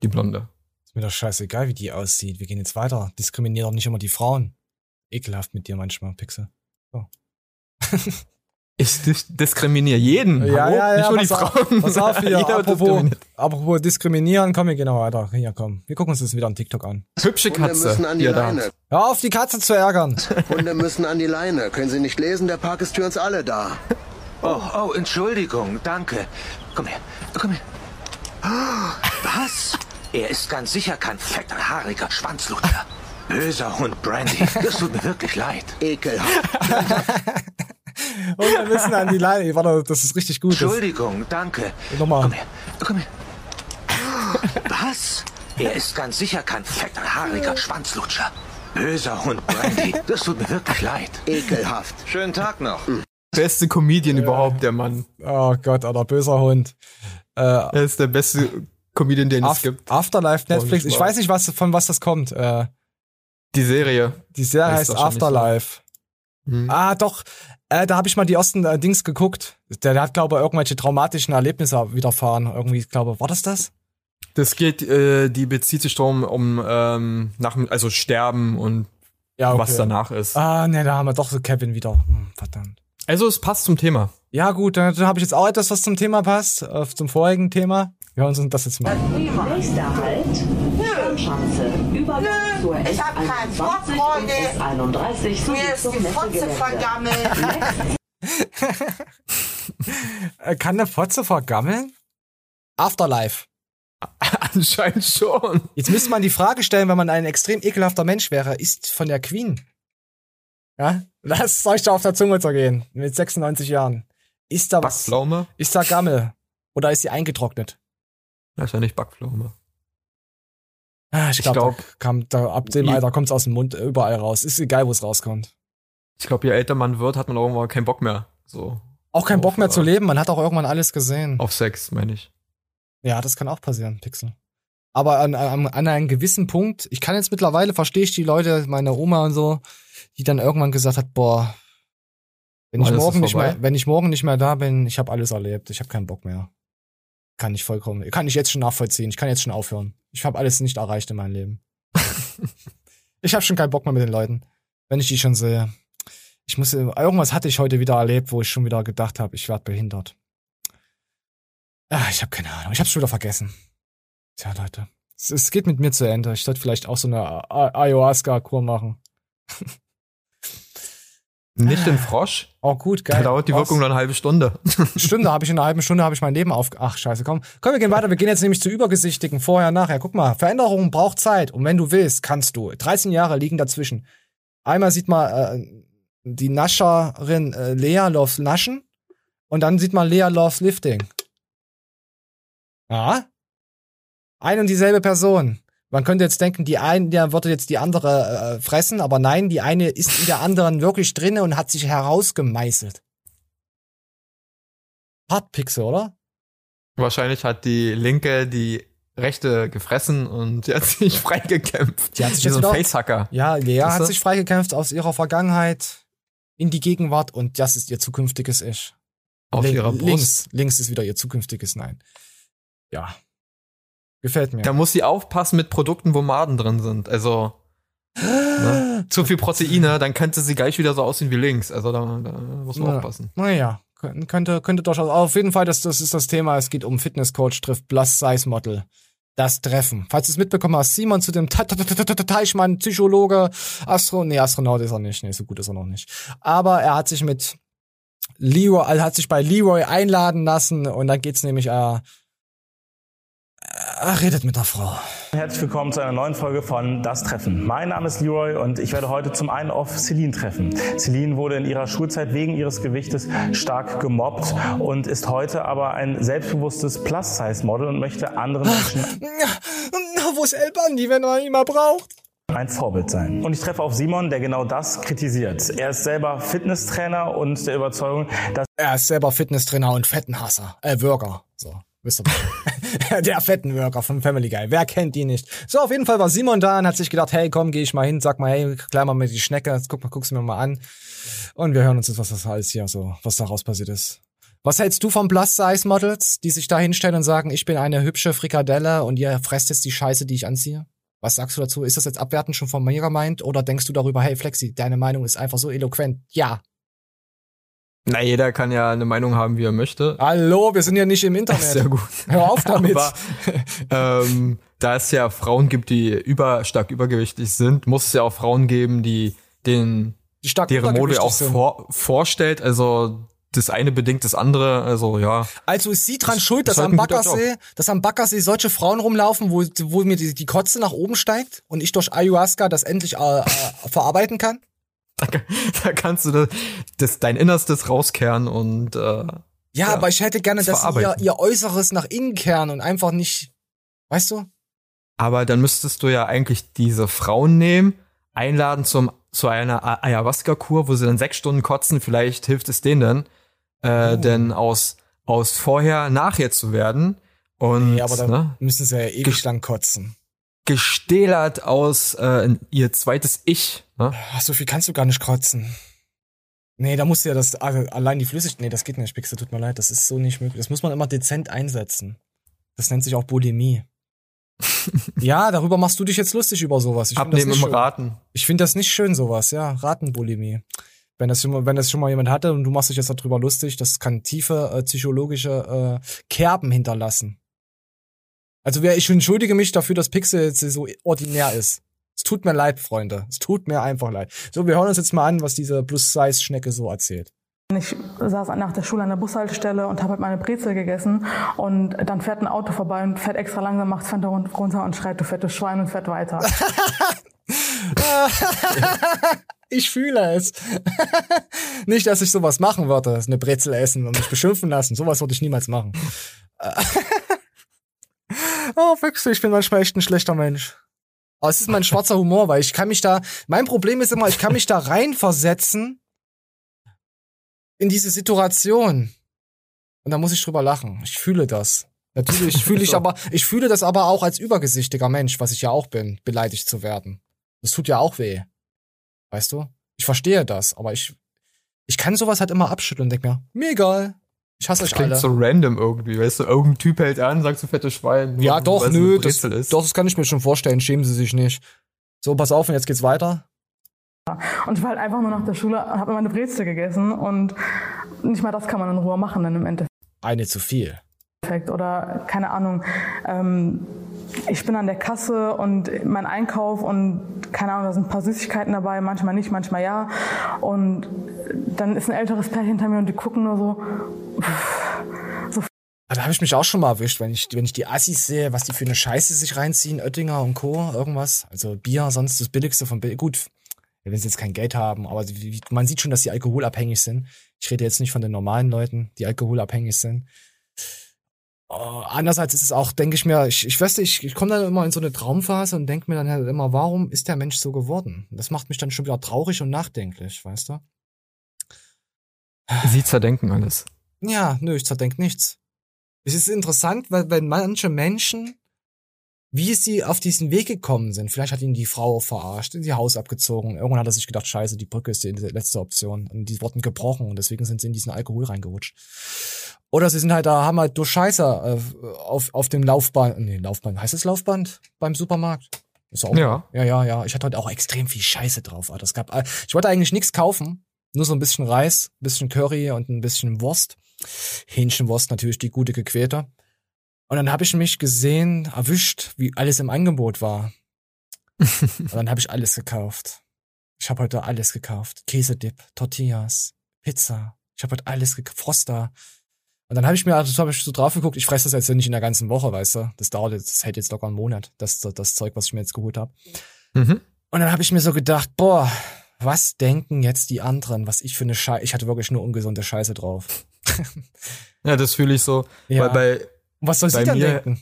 Die Blonde. Ist mir doch scheißegal, wie die aussieht. Wir gehen jetzt weiter. Diskriminier doch nicht immer die Frauen. Ekelhaft mit dir manchmal, Pixel. So. Ich dis diskriminiere jeden. Hallo? Nicht nur die auf, Frauen. Pass auf hier, Jeder apropos, apropos diskriminieren, komm, wir gehen noch weiter. Hier, komm. Wir gucken uns das wieder an TikTok an. Hübsche Hunde Katze. müssen an die da Leine. hat. Hör auf, die Katze zu ärgern. Hunde müssen an die Leine. Können Sie nicht lesen? Der Park ist für uns alle da. Oh, oh, Entschuldigung, danke. Komm her, komm her. Was? Er ist ganz sicher kein fetter, haariger Schwanzlutscher. Böser Hund Brandy. Das tut mir wirklich leid. Ekelhaft. Und wir müssen an die Leine. Warte, das ist richtig gut. Entschuldigung, danke. nochmal. Komm her, komm her. Was? Er ist ganz sicher kein fetter, haariger Schwanzlutscher. Böser Hund Brandy. Das tut mir wirklich leid. Ekelhaft. Schönen Tag noch. Beste Comedian überhaupt, der Mann. Oh Gott, Alter, böser Hund. Äh, Er ist der beste Comedian, den es Af gibt. Afterlife, Netflix. Ich weiß nicht, was, von was das kommt. Äh, Die Serie. die Serie heißt wahrscheinlich Afterlife. Hm. Ah, doch. Äh, da habe ich mal die ersten äh, Dings geguckt. Der, der hat, glaube ich, irgendwelche traumatischen Erlebnisse widerfahren. Irgendwie, ich glaube, war das das? Das geht, äh, die bezieht sich darum, um ähm, nach, also Sterben und Ja, okay. was danach ist. Ah, ne, da haben wir doch so Kevin wieder. Hm, verdammt. Also es passt zum Thema. Ja, gut, dann, dann habe ich jetzt auch etwas, was zum Thema passt, äh, zum vorigen Thema. Wir hören uns das jetzt mal. Nächster Halt, Schanze. Ich hab keinen S21 Bock, und Freunde. S31 sowie Mir ist die Fotze vergammelt. Kann eine Fotze vergammeln? Afterlife. Anscheinend schon. Jetzt müsste man die Frage stellen, wenn man ein extrem ekelhafter Mensch wäre, ist von der Queen. Ja? Lasst euch da auf der Zunge zergehen. Mit 96 Jahren. Ist da was? Backpflaume? Ist da Gammel? Oder ist sie eingetrocknet? Wahrscheinlich Backpflaume. Ah, ich glaube, glaub- da kam, da, ab dem Alter kommt's aus dem Mund überall raus. Ist egal, wo es rauskommt. Ich glaube, je älter man wird, hat man auch irgendwann keinen Bock mehr. So. Auch keinen Auf, Bock mehr zu leben. Man hat auch irgendwann alles gesehen. Auf Sex, meine ich. Ja, das kann auch passieren, Pixel. Aber an, an, an einem gewissen Punkt, ich kann jetzt mittlerweile, verstehe ich die Leute, meine Oma und so, die dann irgendwann gesagt hat, boah, wenn ich Alles morgen nicht mehr, wenn ich morgen nicht mehr da bin, ich habe alles erlebt, ich habe keinen Bock mehr. Kann ich vollkommen, kann ich jetzt schon nachvollziehen, ich kann jetzt schon aufhören. Ich habe alles nicht erreicht in meinem Leben. ich habe schon keinen Bock mehr mit den Leuten, wenn ich die schon sehe. Ich muss, irgendwas hatte ich heute wieder erlebt, wo ich schon wieder gedacht habe, ich werde behindert. Ah, ich habe keine Ahnung. Ich habe schon wieder vergessen. Tja, Leute. Es, es geht mit mir zu Ende. Ich sollte vielleicht auch so eine Ayahuasca-Kur machen. Nicht den Frosch. Oh, gut, geil. Da dauert die Wirkung nur eine halbe Stunde. Stunde habe ich in einer halben Stunde habe ich mein Leben auf. Ach scheiße, komm. Komm, wir gehen weiter. Wir gehen jetzt nämlich zu übergesichtigen. Vorher, nachher. Guck mal, Veränderung braucht Zeit. Und wenn du willst, kannst du. 13 Jahre liegen dazwischen. Einmal sieht man äh, die Nascherin äh, Lea loves Naschen. Und dann sieht man Lea loves Lifting. Ja. Ein und dieselbe Person. Man könnte jetzt denken, die eine, der würde jetzt die andere äh, fressen, aber nein, die eine ist in der anderen wirklich drinne und hat sich herausgemeißelt. Hartpixel, oder? Wahrscheinlich hat die Linke die Rechte gefressen und die hat sich freigekämpft. Die hat sich Wie jetzt so ein Facehacker. Ja, Lea Weißt hat sich freigekämpft aus ihrer Vergangenheit in die Gegenwart und das ist ihr zukünftiges Ich. Auf Lin- ihrer Brust. Links, links ist wieder ihr zukünftiges Nein. Ja. Gefällt mir. Da muss sie aufpassen mit Produkten, wo Maden drin sind. Also ne? zu viel Proteine, dann könnte sie gleich wieder so aussehen wie links. Also da, da muss man Ja. aufpassen. Naja, kö- könnte, könnte durchaus. Auf jeden Fall, das, das ist das Thema. Es geht um Fitnesscoach trifft Plus-Size-Model. Das Treffen. Falls du es mitbekommen hast, Simon zu dem Teichmann, Psychologe, Astro, nee, Astronaut ist er nicht. Nee, so gut ist er noch nicht. Aber er hat sich mit Leroy, also hat sich bei Leroy einladen lassen und dann geht's nämlich, äh, er redet mit der Frau. Herzlich willkommen zu einer neuen Folge von Das Treffen. Mein Name ist Leroy und ich werde heute zum einen auf Celine treffen. Celine wurde in ihrer Schulzeit wegen ihres Gewichtes stark gemobbt und ist heute aber ein selbstbewusstes Plus-Size-Model und möchte anderen Menschen Na, wo ist El Bandi, wenn man ihn mal braucht? ein Vorbild sein. Und ich treffe auf Simon, der genau das kritisiert. Er ist selber Fitnesstrainer und der Überzeugung, dass Er ist selber Fitnesstrainer und Fettenhasser. Äh, Worker. So, wisst ihr. Der Fettenworker von Family Guy. Wer kennt die nicht? So, auf jeden Fall war Simon da und hat sich gedacht, hey, komm, geh ich mal hin, sag mal, hey, klär mal mit die Schnecke, guck mal, guck's mir mal an. Und wir hören uns jetzt, was das alles hier so, was daraus passiert ist. Was hältst du von Plus-Size-Models, die sich da hinstellen und sagen, ich bin eine hübsche Frikadelle und ihr fresst jetzt die Scheiße, die ich anziehe? Was sagst du dazu? Ist das jetzt abwertend schon von mir gemeint oder denkst du darüber, hey Flexi, deine Meinung ist einfach so eloquent? Ja. Na, jeder kann ja eine Meinung haben, wie er möchte. Hallo, wir sind ja nicht im Internet. Sehr gut. Hör auf damit. Aber, ähm, da es ja Frauen gibt, die über, stark übergewichtig sind, muss es ja auch Frauen geben, die den, Die stark deren Mode auch vor, vorstellt. Also das eine bedingt das andere. Also ja. Also ist sie dran schuld, dass halt am Baggersee, dass am Baggersee solche Frauen rumlaufen, wo, wo mir die, die Kotze nach oben steigt und ich durch Ayahuasca das endlich äh, äh, verarbeiten kann? Da kannst du das, das dein Innerstes rauskehren und äh, Ja, aber ich hätte gerne, das dass sie ihr, ihr Äußeres nach innen kehren und einfach nicht, weißt du? Aber dann müsstest du ja eigentlich diese Frauen nehmen, einladen zum, zu einer Ayahuasca-Kur, wo sie dann sechs Stunden kotzen, vielleicht hilft es denen dann, äh, Oh. denn aus, aus vorher nachher zu werden. Und Nee, aber dann ne, müssen sie ja ewig lang kotzen. Gestählert aus äh, ihr zweites Ich. Ne? Ach, so viel kannst du gar nicht kotzen. Nee, da musst du ja das, also allein die Flüssigkeit, nee, das geht nicht, Pixel, tut mir leid, das ist so nicht möglich. Das muss man immer dezent einsetzen. Das nennt sich auch Bulimie. ja, darüber machst du dich jetzt lustig über sowas. Ich Abnehmen im schön. Raten. Ich finde das nicht schön, sowas, ja. Ratenbulimie. Wenn das, schon mal, wenn das schon mal jemand hatte und du machst dich jetzt darüber lustig, das kann tiefe äh, psychologische äh, Kerben hinterlassen. Also ich entschuldige mich dafür, dass Pixel jetzt so ordinär ist. Es tut mir leid, Freunde. Es tut mir einfach leid. So, wir hören uns jetzt mal an, was diese Plus-Size-Schnecke so erzählt. Ich saß nach der Schule an der Bushaltestelle und habe halt meine Brezel gegessen und dann fährt ein Auto vorbei und fährt extra langsam, macht Fenster run- runter und schreit, du fettes Schwein und fährt weiter. ich fühle es. nicht, dass ich sowas machen würde, eine Brezel essen und mich beschimpfen lassen. Sowas würde ich niemals machen. oh, Pixel, ich bin manchmal echt ein schlechter Mensch. Aber es ist mein schwarzer Humor, weil ich kann mich da, mein Problem ist immer, ich kann mich da reinversetzen in diese Situation. Und da muss ich drüber lachen. Ich fühle das. Natürlich fühle ich aber, ich fühle das aber auch als übergesichtiger Mensch, was ich ja auch bin, beleidigt zu werden. Das tut ja auch weh. Weißt du? Ich verstehe das, aber ich, ich kann sowas halt immer abschütteln und denk mir, mir egal. Ich hasse Das euch klingt alle. so random irgendwie, weißt du, irgendein Typ hält an, sagt so fettes Schwein. ja, doch, eine nö, das, doch, das kann ich mir schon vorstellen. Schämen Sie sich nicht. So, pass auf, und jetzt geht's weiter. Und ich war halt einfach nur nach der Schule und habe meine Brezel gegessen und nicht mal das kann man in Ruhe machen dann im Endeffekt. Eine zu viel. Oder keine Ahnung, ähm, ich bin an der Kasse und mein Einkauf und keine Ahnung, da sind ein paar Süßigkeiten dabei, manchmal nicht, manchmal ja. Und dann ist ein älteres Pärchen hinter mir und die gucken nur so. so Da habe ich mich auch schon mal erwischt, wenn ich, wenn ich die Assis sehe, was die für eine Scheiße sich reinziehen, Oettinger und Co., irgendwas. Also Bier, sonst das Billigste von Bill. Gut, wenn sie jetzt kein Geld haben, aber man sieht schon, dass sie alkoholabhängig sind. Ich rede jetzt nicht von den normalen Leuten, die alkoholabhängig sind. Oh, andererseits ist es auch, denke ich mir, ich, ich weiß nicht, ich, ich komme dann immer in so eine Traumphase und denke mir dann halt immer, warum ist der Mensch so geworden? Das macht mich dann schon wieder traurig und nachdenklich, weißt du? Sie zerdenken alles. Ja, nö, ich zerdenk nichts. Es ist interessant, weil wenn manche Menschen, wie sie auf diesen Weg gekommen sind, vielleicht hat ihn die Frau verarscht, in ihr Haus abgezogen, irgendwann hat er sich gedacht, scheiße, die Brücke ist die letzte Option und die wurden gebrochen und deswegen sind sie in diesen Alkohol reingerutscht. Oder sie sind halt da, haben halt durch Scheiße äh, auf, auf dem Laufband, nee, Laufband, heißt es Laufband beim Supermarkt? Ist auch, Ja. Ja, ja, ja. Ich hatte heute auch extrem viel Scheiße drauf. Alter. Es gab, äh, ich wollte eigentlich nichts kaufen, nur so ein bisschen Reis, ein bisschen Curry und ein bisschen Wurst. Hähnchenwurst natürlich, die gute gequälte. Und dann habe ich mich gesehen, erwischt, wie alles im Angebot war. und dann habe ich alles gekauft. Ich habe heute alles gekauft. Käsedip, Tortillas, Pizza. Ich habe heute alles gekauft. Froster. Und dann habe ich mir, also habe ich so drauf geguckt, ich fresse das jetzt nicht in der ganzen Woche, weißt du. Das dauert jetzt, das hält jetzt locker einen Monat, das, das Zeug, was ich mir jetzt geholt habe. Mhm. Und dann habe ich mir so gedacht, boah, was denken jetzt die anderen, was ich für eine Scheiße, ich hatte wirklich nur ungesunde Scheiße drauf. Ja, das fühle ich so. Ja. Weil bei, Was soll sie bei dann mir, denken?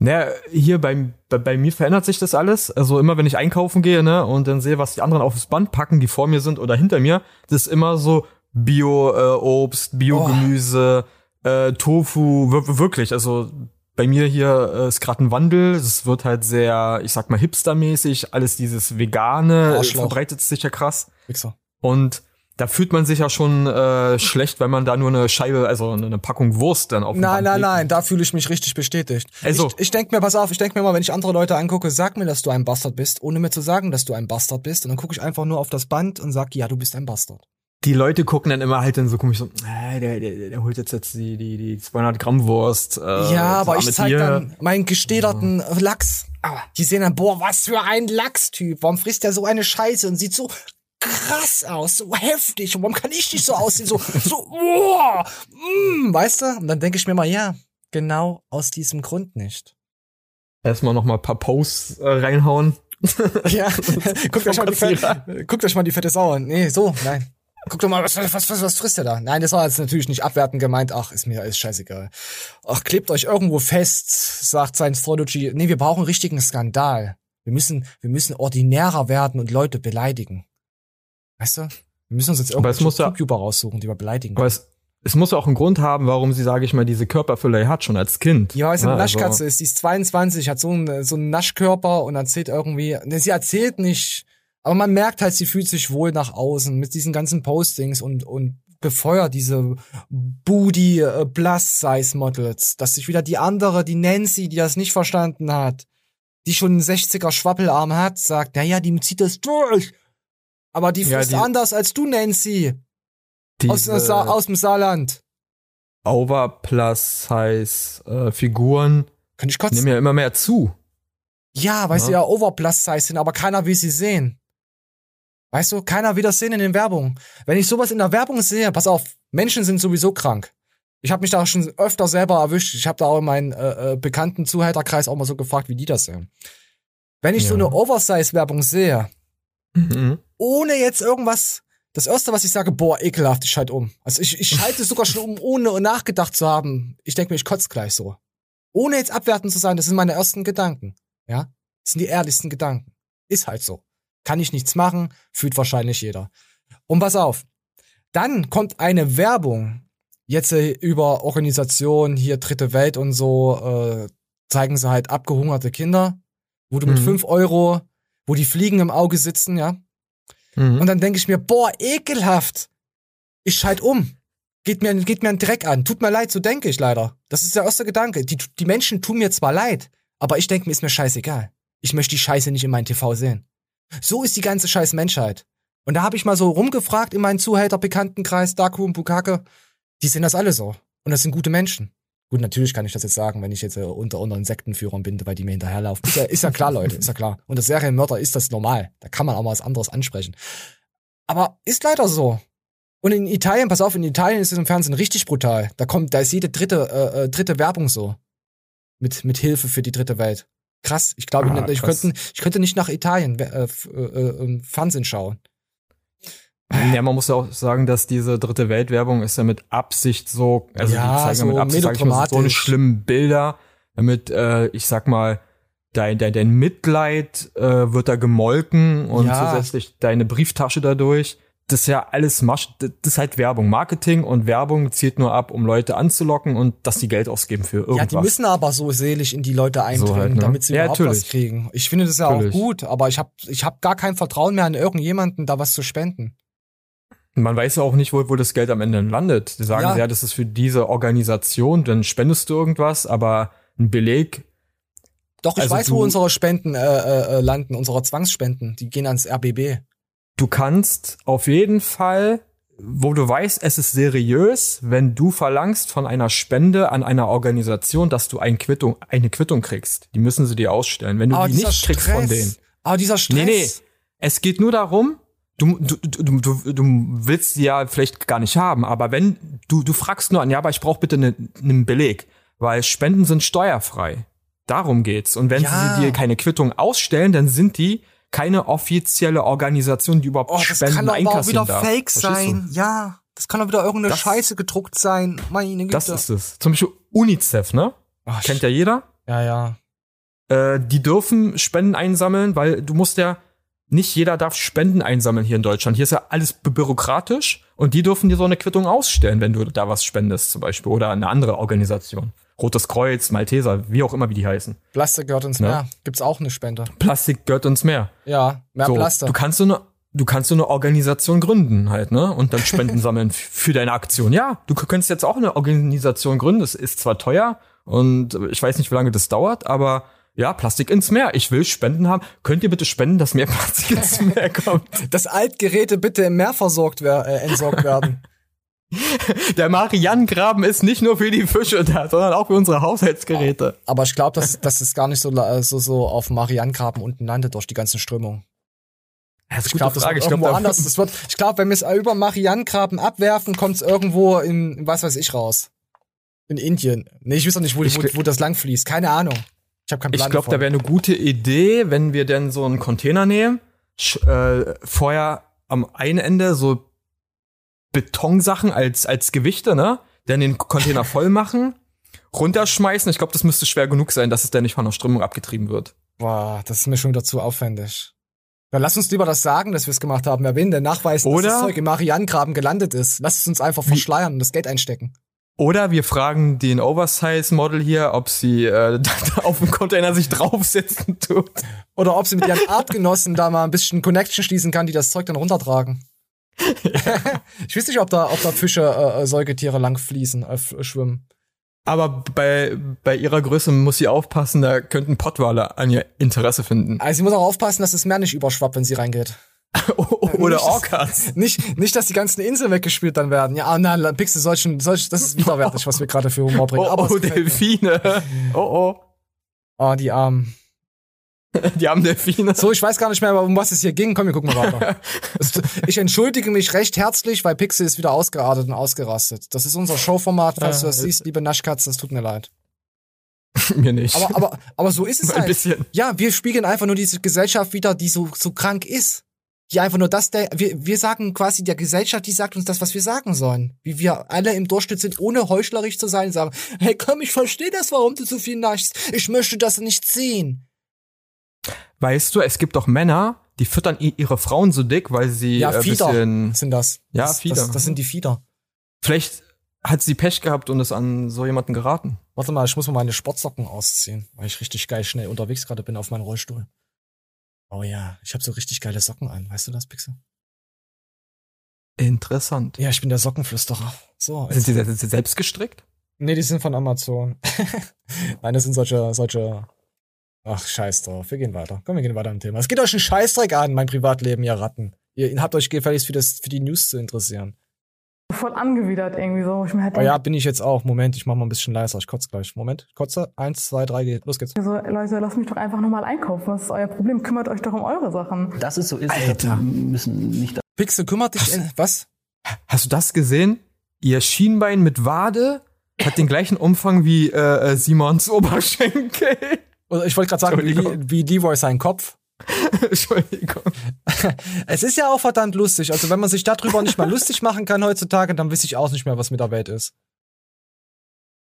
Naja, hier bei, bei, bei mir verändert sich das alles. Also immer wenn ich einkaufen gehe, ne, und dann sehe, was die anderen aufs Band packen, die vor mir sind oder hinter mir, das ist immer so Bio-Obst, Bio-Gemüse, äh, Tofu, wir- wirklich. Also bei mir hier äh, ist gerade ein Wandel. Es wird halt sehr, ich sag mal, hipstermäßig. Alles dieses Vegane äh, Arschloch. verbreitet sich ja krass. Wichser. Und da fühlt man sich ja schon äh, schlecht, wenn man da nur eine Scheibe, also eine Packung Wurst dann auf Nein, nein, nein, da fühle ich mich richtig bestätigt. Also- ich, ich denke mir, pass auf, ich denke mir mal, wenn ich andere Leute angucke, sag mir, dass du ein Bastard bist, ohne mir zu sagen, dass du ein Bastard bist. Und dann gucke ich einfach nur auf das Band und sag, ja, du bist ein Bastard. Die Leute gucken dann immer halt dann so komisch so, äh, der, der, der holt jetzt jetzt die, die, die 200 Gramm Wurst. Äh, ja, aber ich zeig Tier. dann meinen gestederten Lachs. Aber die sehen dann, boah, was für ein Lachstyp. Warum frisst der so eine Scheiße und sieht so krass aus, so heftig. Und warum kann ich nicht so aussehen? So, so, boah, mm, weißt du? Und dann denke ich mir mal, ja, genau aus diesem Grund nicht. Erstmal noch mal ein paar Posts äh, reinhauen. Ja, guckt euch, mal die fette, guckt euch mal die fette Sau an. Nee, so, nein. Guckt doch mal, was, was, was, was frisst der da? Nein, das war jetzt natürlich nicht abwertend gemeint. Ach, ist mir alles scheißegal. Ach, klebt euch irgendwo fest, sagt Scientology. Nee, wir brauchen einen richtigen Skandal. Wir müssen, wir müssen ordinärer werden und Leute beleidigen. Weißt du? Wir müssen uns jetzt ja- YouTuber raussuchen, die wir beleidigen. Aber es, es muss ja auch einen Grund haben, warum sie, sage ich mal, diese Körperfülle hat, schon als Kind. Ja, weil sie eine also- Naschkatze ist, die ist 22, hat so einen, so einen Naschkörper und erzählt irgendwie, ne, sie erzählt nicht, aber man merkt halt, sie fühlt sich wohl nach außen mit diesen ganzen Postings und, und befeuert diese Booty äh, Plus Size Models, dass sich wieder die andere, die Nancy, die das nicht verstanden hat, die schon einen 60er Schwappelarm hat, sagt, naja, die zieht das durch. Aber die Ja, frisst die- anders als du, Nancy. Aus, Diese aus, aus dem Saarland. Over-Plus-Size äh, Figuren Kann ich kotzen? nehmen ja immer mehr zu. Ja, weil Ja. sie ja Overplus-Size sind, aber keiner will sie sehen. Weißt du, keiner will das sehen in den Werbungen. Wenn ich sowas in der Werbung sehe, pass auf, Menschen sind sowieso krank. Ich habe mich da schon öfter selber erwischt. Ich habe da auch in meinen äh, äh, bekannten Zuhälterkreis auch mal so gefragt, wie die das sehen. Wenn ich so Ja. eine Oversize-Werbung sehe, Mhm. ohne jetzt irgendwas, das erste, was ich sage, boah, ekelhaft, ich schalte um. Also ich, ich schalte sogar schon um, ohne nachgedacht zu haben. Ich denke mir, ich kotze gleich so. Ohne jetzt abwertend zu sein, das sind meine ersten Gedanken. Ja? Das sind die ehrlichsten Gedanken. Ist halt so. Kann ich nichts machen, fühlt wahrscheinlich jeder. Und pass auf. Dann kommt eine Werbung, jetzt äh, über Organisationen, hier Dritte Welt und so, äh, zeigen sie halt abgehungerte Kinder, wo du mit Mhm. fünf Euro, wo die Fliegen im Auge sitzen, ja. Mhm. Und dann denke ich mir, boah, ekelhaft. Ich schalte um. Geht mir, geht mir ein Dreck an. Tut mir leid, so denke ich leider. Das ist der erste Gedanke. Die, die Menschen tun mir zwar leid, aber ich denke mir, ist mir scheißegal. Ich möchte die Scheiße nicht in meinem TV sehen. So ist die ganze scheiß Menschheit. Und da habe ich mal so rumgefragt in meinen Zuhälter-Bekanntenkreis, und Bukake. Die sind das alle so. Und das sind gute Menschen. Gut, natürlich kann ich das jetzt sagen, wenn ich jetzt äh, unter, unter Insektenführern bin, weil die mir hinterherlaufen. Ist ja, ist ja klar, Leute, ist ja klar. Und das Serienmörder ist das normal. Da kann man auch mal was anderes ansprechen. Aber ist leider so. Und in Italien, pass auf, in Italien ist es im Fernsehen richtig brutal. Da kommt, da ist jede dritte, äh, äh, dritte Werbung so. Mit, mit Hilfe für die dritte Welt. Krass. Ich glaube, Ah, ich, krass. könnte, ich könnte nicht nach Italien äh, äh, äh, Fernsehen schauen. Ja, man muss ja auch sagen, dass diese dritte Weltwerbung ist ja mit Absicht so, also Ja, die zeigen ja mit so Absicht sag ich mal, so eine schlimmen Bilder, damit, äh, ich sag mal, dein, dein, dein Mitleid äh, wird da gemolken und Ja. zusätzlich deine Brieftasche dadurch. Das ist ja alles Masch, das ist halt Werbung, Marketing und Werbung zielt nur ab, um Leute anzulocken und dass die Geld ausgeben für irgendwas. Ja, die müssen aber so selig in die Leute eindringen, halt, ne? damit sie Ja, überhaupt was natürlich. kriegen. Ich finde das ja Natürlich. auch gut, aber ich habe ich hab gar kein Vertrauen mehr an irgendjemanden, da was zu spenden. Man weiß ja auch nicht, wo, wo das Geld am Ende landet. Die sagen Ja. ja, das ist für diese Organisation, dann spendest du irgendwas, aber ein Beleg. Doch, ich Also weiß, wo unsere Spenden äh, äh, äh, landen, unsere Zwangsspenden. Die gehen ans RBB. Du kannst auf jeden Fall, wo du weißt, es ist seriös, wenn du verlangst von einer Spende an einer Organisation, dass du ein Quittung, eine Quittung kriegst. Die müssen sie dir ausstellen. Wenn du Aber die nicht kriegst von Stress. denen. Aber dieser Stress. Nee, nee. Es geht nur darum, du, du, du, du, du willst sie ja vielleicht gar nicht haben, aber wenn du, du fragst nur an, ja, aber ich brauche bitte einen einen Beleg, weil Spenden sind steuerfrei. Darum geht's. Und wenn Ja. sie dir keine Quittung ausstellen, dann sind die keine offizielle Organisation, die überhaupt Oh, das Spenden kann doch aber auch einkassieren wieder darf. Fake sein. Ja, das kann doch wieder irgendeine Das- Scheiße gedruckt sein. Meine Güte. Das ist es. Zum Beispiel UNICEF, ne? Ach, Kennt ja jeder. Ja, ja. Äh, die dürfen Spenden einsammeln, weil du musst ja, nicht jeder darf Spenden einsammeln hier in Deutschland. Hier ist ja alles bü- bürokratisch und die dürfen dir so eine Quittung ausstellen, wenn du da was spendest zum Beispiel oder eine andere Organisation. Rotes Kreuz, Malteser, wie auch immer, wie die heißen. Plastik gehört ins Ja. Meer. Gibt's auch eine Spende. Plastik gehört uns mehr. Ja, mehr so, Plaster. Du kannst so eine, du kannst so eine Organisation gründen halt, ne? Und dann Spenden sammeln für deine Aktion. Ja, du könntest jetzt auch eine Organisation gründen. Das ist zwar teuer und ich weiß nicht, wie lange das dauert, aber ja, Plastik ins Meer. Ich will Spenden haben. Könnt ihr bitte spenden, dass mehr Plastik ins Meer kommt? Dass Altgeräte bitte im Meer versorgt wer äh, entsorgt werden. Der Marianengraben ist nicht nur für die Fische da, sondern auch für unsere Haushaltsgeräte. Aber ich glaube, dass, dass es gar nicht so, so, so auf dem Marianengraben unten landet durch die ganzen Strömungen. Das ist Ich glaube, das Ich da- anders. Das wird, ich glaube, wenn wir es über Marianengraben abwerfen, kommt es irgendwo in, was weiß ich raus. In Indien. Nee, ich weiß auch nicht, wo, wo, wo das lang fließt. Keine Ahnung. Ich habe keinen Plan Ich glaube, da wäre eine gute Idee, wenn wir denn so einen Container nehmen, sch- äh, vorher am einen Ende so Betonsachen als, als Gewichte, ne? Dann den Container voll machen, runterschmeißen. Ich glaube, das müsste schwer genug sein, dass es dann nicht von der Strömung abgetrieben wird. Boah, das ist mir schon wieder zu aufwendig. Dann lass uns lieber das sagen, dass wir es gemacht haben. Wer will denn nachweisen, dass Oder- das Zeug im Marianengraben gelandet ist? Lass es uns einfach verschleiern und das Geld einstecken. Oder wir fragen den Oversize-Model hier, ob sie äh, auf dem Container sich draufsetzen tut. Oder ob sie mit ihren Artgenossen da mal ein bisschen Connection schließen kann, die das Zeug dann runtertragen. ich weiß nicht, ob da, ob da Fische, äh, äh, Säugetiere lang fließen, äh, schwimmen. Aber bei, bei ihrer Größe muss sie aufpassen, da könnten Pottwale an ihr Interesse finden. Also sie muss auch aufpassen, dass das Meer nicht überschwappt, wenn sie reingeht. Oder Nicht, dass- Orcas. Nicht, nicht, dass die ganzen Inseln weggespült dann werden. Ja, na, Pixel, solchen, solch, das ist widerwärtig, was wir gerade für Humor bringen. Oh, oh gefällt mir. Delfine. Oh, oh. Oh, die Armen. Die armen Delfine. So, ich weiß gar nicht mehr, um was es hier ging. Komm, wir gucken mal weiter. Ich entschuldige mich recht herzlich, weil Pixel ist wieder ausgeartet und ausgerastet. Das ist unser Showformat, falls du das Äh, siehst, liebe Naschkatzen, es tut mir leid. Mir nicht. Aber, aber, aber so ist es Ein halt. bisschen. Ja, wir spiegeln einfach nur diese Gesellschaft wieder, die so, so krank ist. Die einfach nur das, der, wir, wir sagen quasi der Gesellschaft, die sagt uns das, was wir sagen sollen. Wie wir alle im Durchschnitt sind, ohne heuchlerisch zu sein, sagen, hey komm, ich verstehe das, warum du so viel naschst. Ich möchte das nicht sehen. Weißt du, es gibt doch Männer, die füttern ihre Frauen so dick, weil sie Ja, äh, Fieder bisschen, sind das. Ja, das, Fieder. Das, das sind die Fieder. Vielleicht hat sie Pech gehabt und ist an so jemanden geraten. Warte mal, ich muss mal meine Sportsocken ausziehen, weil ich richtig geil schnell unterwegs gerade bin auf meinem Rollstuhl. Oh ja, ich habe so richtig geile Socken an. Weißt du das, Pixel? Interessant. Ja, ich bin der Sockenflüsterer. So. Sind sie, sind sie selbst gestrickt? Nee, die sind von Amazon. Nein, das sind solche, solche. Ach, scheiß drauf. Wir gehen weiter. Komm, wir gehen weiter im Thema. Es geht euch einen Scheißdreck an, mein Privatleben, ihr Ratten. Ihr habt euch gefälligst für, das, für die News zu interessieren. voll angewidert irgendwie so. Ich mir halt Oh ja, bin ich jetzt auch. Moment, ich mach mal ein bisschen leiser. Ich kotze gleich. Moment, kotze. Eins, zwei, drei, geht. Los geht's. so, Leute, lasst mich doch einfach nochmal einkaufen. Was ist euer Problem? Kümmert euch doch um eure Sachen. Das ist so ist. Alter. Wir müssen nicht. Pixel kümmert dich. In, was? Hast du das gesehen? Ihr Schienbein mit Wade hat den gleichen Umfang wie äh, äh, Simons Oberschenkel. Oder ich wollte gerade sagen, wie, wie Leroy sein Kopf. Entschuldigung. Es ist ja auch verdammt lustig. Also wenn man sich darüber nicht mal lustig machen kann heutzutage, dann weiß ich auch nicht mehr, was mit der Welt ist.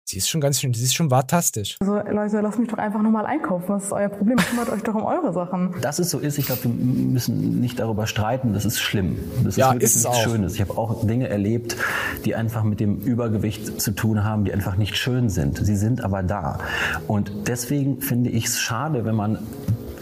Sie ist schon ganz schön, sie ist schon fantastisch. Also Leute, lasst mich doch einfach nochmal einkaufen. Was ist euer Problem? Kümmert euch doch um eure Sachen. Das ist so ist. Ich glaube, wir müssen nicht darüber streiten. Das ist schlimm. Das Ja, ist wirklich ist es nichts auch. Schönes. Ich habe auch Dinge erlebt, die einfach mit dem Übergewicht zu tun haben, die einfach nicht schön sind. Sie sind aber da. Und deswegen finde ich es schade, wenn man